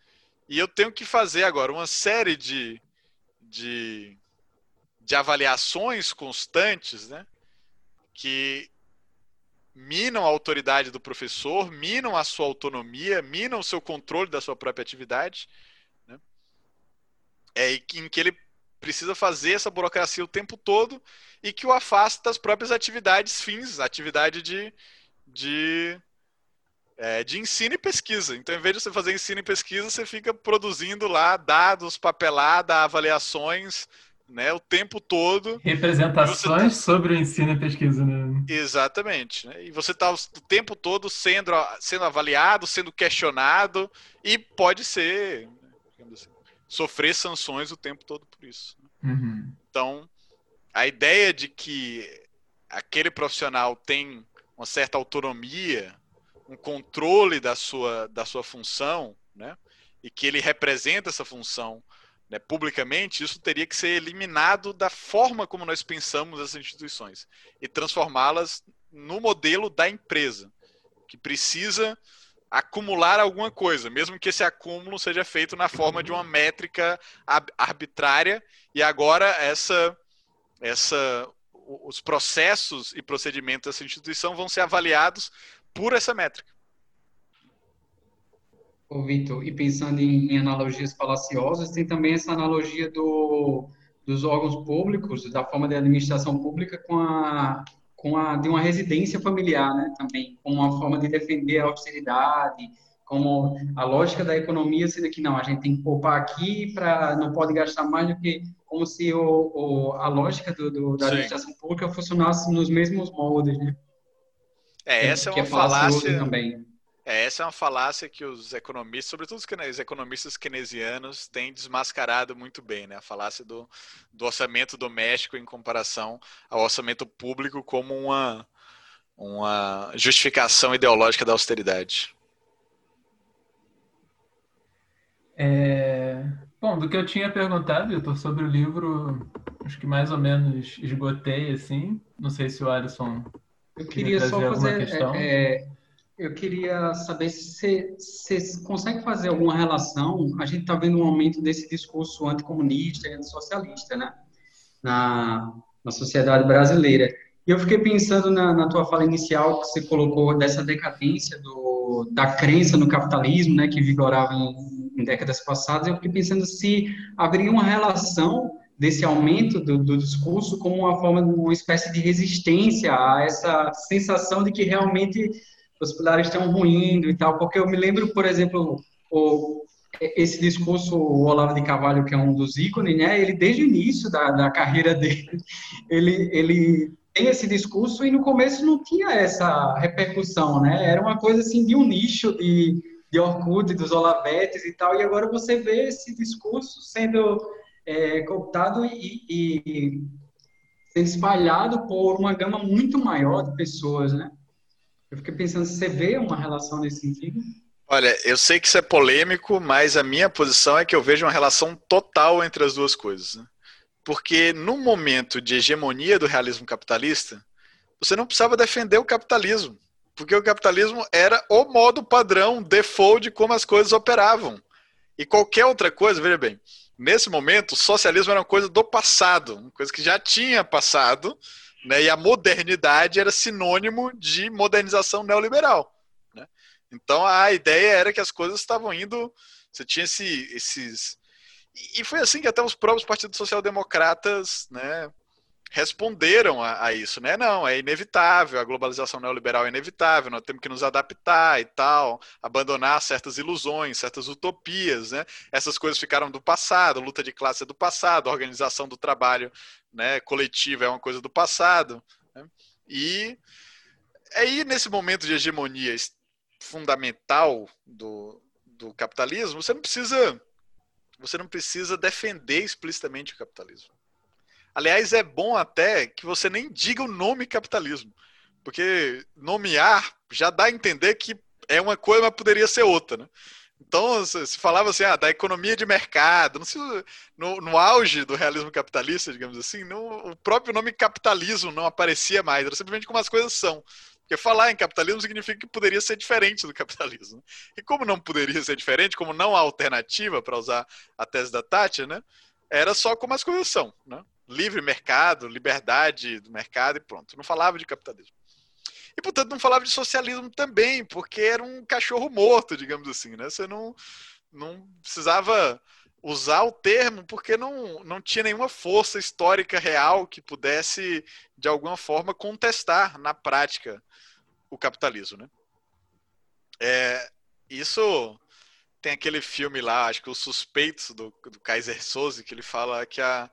E eu tenho que fazer agora uma série de de, de avaliações constantes, né? Que minam a autoridade do professor, minam a sua autonomia, minam o seu controle da sua própria atividade, né? É em que ele precisa fazer essa burocracia o tempo todo e que o afasta das próprias atividades fins, atividade de, de é, de ensino e pesquisa. Então, em vez de você fazer ensino e pesquisa, você fica produzindo lá dados, papelada, avaliações, né, o tempo todo. Representações tá... sobre o ensino e pesquisa, né? Exatamente. Né? E você está o tempo todo sendo, sendo avaliado, sendo questionado, e pode ser, sofrer sanções o tempo todo por isso. Né? Uhum. Então, a ideia de que aquele profissional tem uma certa autonomia um controle da sua, da sua função, né? E que ele representa essa função né, publicamente, isso teria que ser eliminado da forma como nós pensamos essas instituições e transformá-las no modelo da empresa, que precisa acumular alguma coisa, mesmo que esse acúmulo seja feito na forma de uma métrica arbitrária e agora essa essa os processos e procedimentos dessa instituição vão ser avaliados por essa métrica. Ô, Vitor, e pensando em, em, analogias falaciosas, tem também essa analogia do, dos órgãos públicos, da forma de administração pública com a, com a de uma residência familiar, né, também, como uma forma de defender a austeridade, como a lógica da economia sendo que não, a gente tem que poupar aqui para não pode gastar mais do que como se o, o a lógica do, do da administração Sim. pública funcionasse nos mesmos moldes, né? É, essa é, é uma é falácia também. É, essa é uma falácia que os economistas, sobretudo os economistas keynesianos, têm desmascarado muito bem, né? A falácia do, do orçamento doméstico em comparação ao orçamento público como uma, uma justificação ideológica da austeridade. É... Bom, do que eu tinha perguntado, Vitor, sobre o livro, acho que mais ou menos esgotei, assim. Não sei se o Alisson eu queria só fazer. É, é, eu queria saber se você consegue fazer alguma relação. A gente está vendo um aumento desse discurso anticomunista e antissocialista, né? Na, na sociedade brasileira. E eu fiquei pensando na, na, tua fala inicial que você colocou dessa decadência do, da crença no capitalismo, né, que vigorava em, em décadas passadas. Eu fiquei pensando se haveria uma relação desse aumento do, do, discurso como uma forma, uma espécie de resistência a essa sensação de que realmente os pilares estão ruindo e tal, porque eu me lembro, por exemplo, o, esse discurso, o Olavo de Carvalho, que é um dos ícones, né, ele desde o início da, da carreira dele, ele, ele tem esse discurso e no começo não tinha essa repercussão, né, era uma coisa assim de um nicho de, de Orkut, dos Olavetes e tal, e agora você vê esse discurso sendo é, cooptado e, e sendo espalhado por uma gama muito maior de pessoas, né? Eu fiquei pensando se você vê uma relação nesse sentido. Olha, eu sei que isso é polêmico, mas a minha posição é que eu vejo uma relação total entre as duas coisas. Né? Porque no momento de hegemonia do realismo capitalista, você não precisava defender o capitalismo, porque o capitalismo era o modo padrão, default de como as coisas operavam. E qualquer outra coisa, veja bem, nesse momento, o socialismo era uma coisa do passado, uma coisa que já tinha passado, né? E a modernidade era sinônimo de modernização neoliberal. Né? Então a ideia era que as coisas estavam indo. Você tinha esse, esses. E foi assim que até os próprios partidos social-democratas né, responderam a, a, isso, né? Não, é inevitável, a globalização neoliberal é inevitável, nós temos que nos adaptar e tal, abandonar certas ilusões, certas utopias, né? Essas coisas ficaram do passado, luta de classe é do passado, organização do trabalho né, coletiva é uma coisa do passado. Né? E aí, nesse momento de hegemonia fundamental do, do capitalismo, você não precisa você não precisa defender explicitamente o capitalismo. Aliás, é bom até que você nem diga o nome capitalismo, porque nomear já dá a entender que é uma coisa, mas poderia ser outra, né? Então, se falava assim, ah, da economia de mercado, não sei, no, no auge do realismo capitalista, digamos assim, no, o próprio nome capitalismo não aparecia mais, era simplesmente como as coisas são. Porque falar em capitalismo significa que poderia ser diferente do capitalismo. E como não poderia ser diferente, como não há alternativa, para usar a tese da Tati, né, era só como as coisas são. Né? livre mercado, liberdade do mercado e pronto. Não falava de capitalismo. E, portanto, não falava de socialismo também, porque era um cachorro morto, digamos assim. Né? Você não, não precisava usar o termo porque não, não tinha nenhuma força histórica real que pudesse, de alguma forma, contestar na prática o capitalismo. Né? É, isso tem aquele filme lá, acho que Os Suspeitos, do, do Kaiser Soze, que ele fala que a,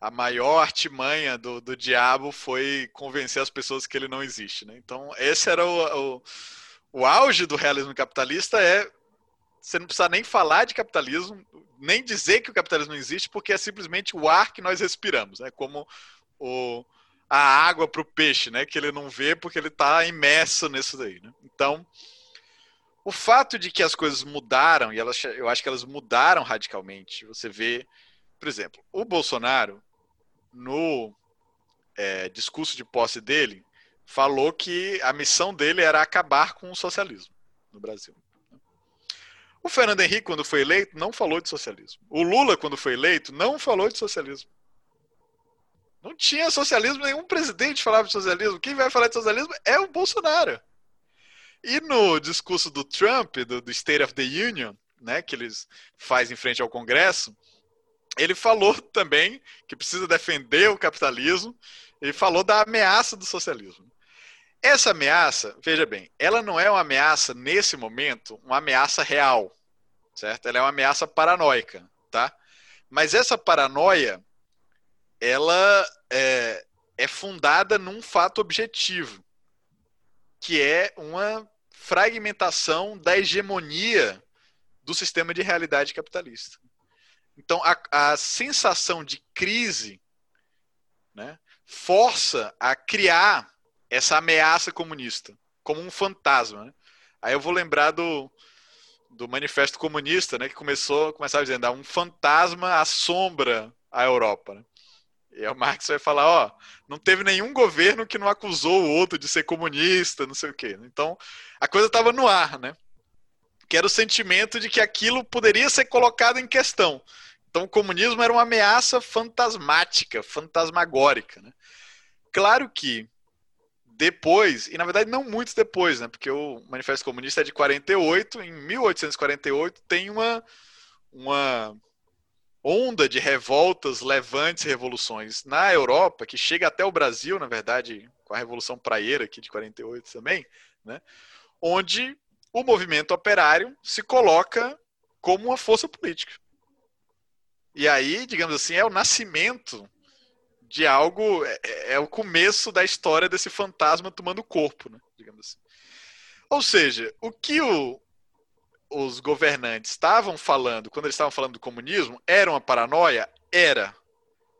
a maior artimanha do, do diabo foi convencer as pessoas que ele não existe. Né? Então, esse era o, o, o auge do realismo capitalista é você não precisa nem falar de capitalismo, nem dizer que o capitalismo existe, porque é simplesmente o ar que nós respiramos, né? Como o, a água para o peixe, né? Que ele não vê porque ele está imerso nisso daí. Né? Então, o fato de que as coisas mudaram, e elas, eu acho que elas mudaram radicalmente. Você vê, por exemplo, o Bolsonaro, no é, discurso de posse dele, falou que a missão dele era acabar com o socialismo no Brasil. O Fernando Henrique, quando foi eleito, não falou de socialismo. O Lula, quando foi eleito, não falou de socialismo. Não tinha socialismo, nenhum presidente falava de socialismo. Quem vai falar de socialismo é o Bolsonaro. E no discurso do Trump, do, do State of the Union, né, que eles faz em frente ao Congresso, ele falou também que precisa defender o capitalismo e falou da ameaça do socialismo. Essa ameaça, veja bem, ela não é uma ameaça nesse momento, uma ameaça real, certo? Ela é uma ameaça paranoica, tá? Mas essa paranoia, ela é, é fundada num fato objetivo, que é uma fragmentação da hegemonia do sistema de realidade capitalista. Então, a, a sensação de crise né, força a criar essa ameaça comunista como um fantasma. Né? Aí eu vou lembrar do, do Manifesto Comunista, né, que começou, começava dizendo, ah, um fantasma assombra a Europa. Né? E o Marx vai falar, ó, não teve nenhum governo que não acusou o outro de ser comunista, não sei o quê. Então, a coisa estava no ar, né? Que era o sentimento de que aquilo poderia ser colocado em questão. Então, o comunismo era uma ameaça fantasmática, fantasmagórica, né? Claro que depois, e na verdade não muito depois, né? Porque o Manifesto Comunista é de 48, em 1848 tem uma uma onda de revoltas, levantes, revoluções na Europa, que chega até o Brasil, na verdade, com a Revolução Praieira aqui de 48 também, né? onde o movimento operário se coloca como uma força política. E aí, digamos assim, é o nascimento de algo, é, é, é o começo da história desse fantasma tomando corpo, né? digamos assim. Ou seja, o que o, os governantes estavam falando, quando eles estavam falando do comunismo, era uma paranoia? Era.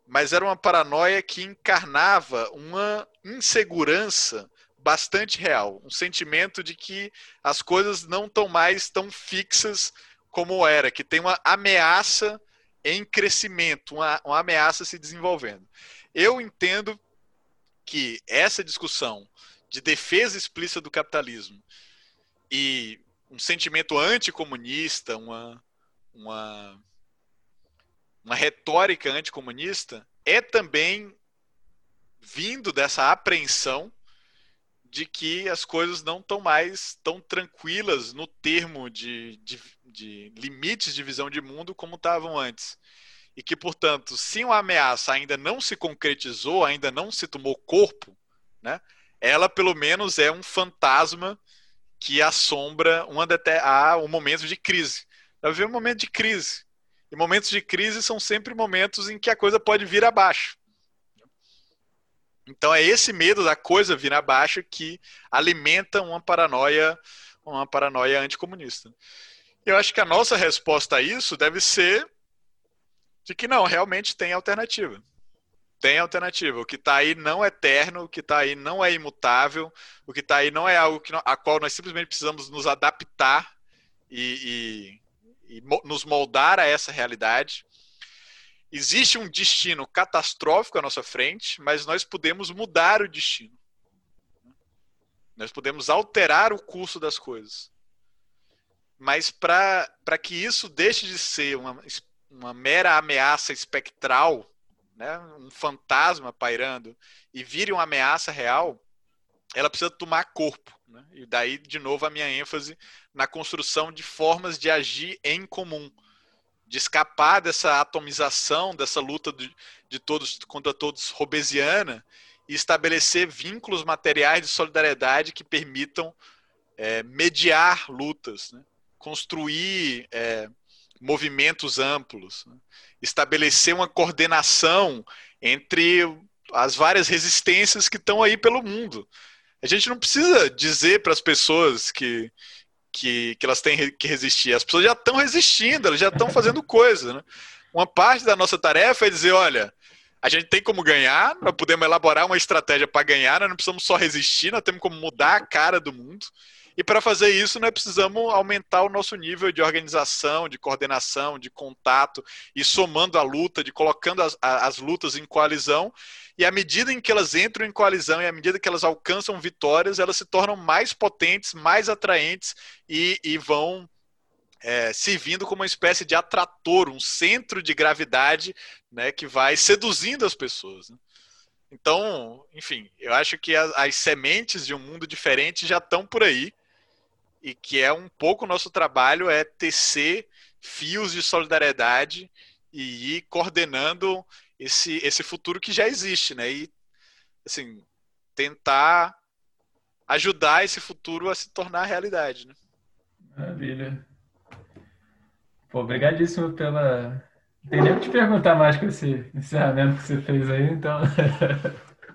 Mas era uma paranoia que encarnava uma insegurança bastante real. Um sentimento de que as coisas não estão mais tão fixas como era, que tem uma ameaça em crescimento, uma, uma ameaça se desenvolvendo. Eu entendo que essa discussão de defesa explícita do capitalismo e um sentimento anticomunista, uma, uma, uma retórica anticomunista, é também vindo dessa apreensão de que as coisas não estão mais tão tranquilas no termo de, de, de limites de visão de mundo como estavam antes. E que, portanto, se uma ameaça ainda não se concretizou, ainda não se tomou corpo, né, ela pelo menos é um fantasma que assombra uma a um momento de crise. Vai um momento de crise. E momentos de crise são sempre momentos em que a coisa pode vir abaixo. Então é esse medo da coisa vir abaixo que alimenta uma paranoia, uma paranoia anticomunista. Eu acho que a nossa resposta a isso deve ser de que não, realmente tem alternativa. Tem alternativa. O que está aí não é eterno, o que está aí não é imutável, o que está aí não é algo que, a qual nós simplesmente precisamos nos adaptar e, e, e nos moldar a essa realidade. Existe um destino catastrófico à nossa frente, mas nós podemos mudar o destino. Nós podemos alterar o curso das coisas. Mas para que isso deixe de ser uma, uma mera ameaça espectral né, um fantasma pairando e vire uma ameaça real, ela precisa tomar corpo. Né? E daí, de novo, a minha ênfase na construção de formas de agir em comum, de escapar dessa atomização, dessa luta de, de todos contra todos robesiana e estabelecer vínculos materiais de solidariedade que permitam é, mediar lutas, né? construir é, movimentos amplos. Né? estabelecer uma coordenação entre as várias resistências que estão aí pelo mundo. A gente não precisa dizer para as pessoas que, que, que, elas têm que resistir. As pessoas já estão resistindo, elas já estão fazendo coisa. Né? Uma parte da nossa tarefa é dizer: olha, a gente tem como ganhar, nós podemos elaborar uma estratégia para ganhar, nós não precisamos só resistir, nós temos como mudar a cara do mundo. E para fazer isso, nós precisamos aumentar o nosso nível de organização, de coordenação, de contato, e somando a luta, de colocando as, as lutas em coalizão. E à medida em que elas entram em coalizão e à medida que elas alcançam vitórias, elas se tornam mais potentes, mais atraentes e, e vão é, servindo como uma espécie de atrator, um centro de gravidade né, que vai seduzindo as pessoas. Né? Então, enfim, eu acho que as, as, sementes de um mundo diferente já estão por aí e que é um pouco o nosso trabalho é tecer fios de solidariedade e ir coordenando esse, esse futuro que já existe, né? E assim, tentar ajudar esse futuro a se tornar realidade, né? Maravilha. Pô, obrigadíssimo pela. Não tem nem que te perguntar mais com esse encerramento que você fez aí, então.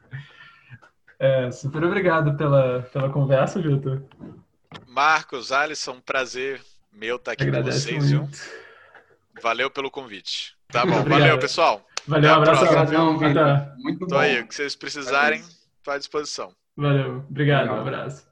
é, super obrigado pela, pela conversa, Vitor. Marcos, Alisson, um prazer meu estar aqui com vocês, viu? Valeu pelo convite. Tá bom, valeu, pessoal. Valeu, um abraço. Obrigadão, Muito Tô bom. aí, o que vocês precisarem, estou à disposição. Valeu, obrigado, um abraço.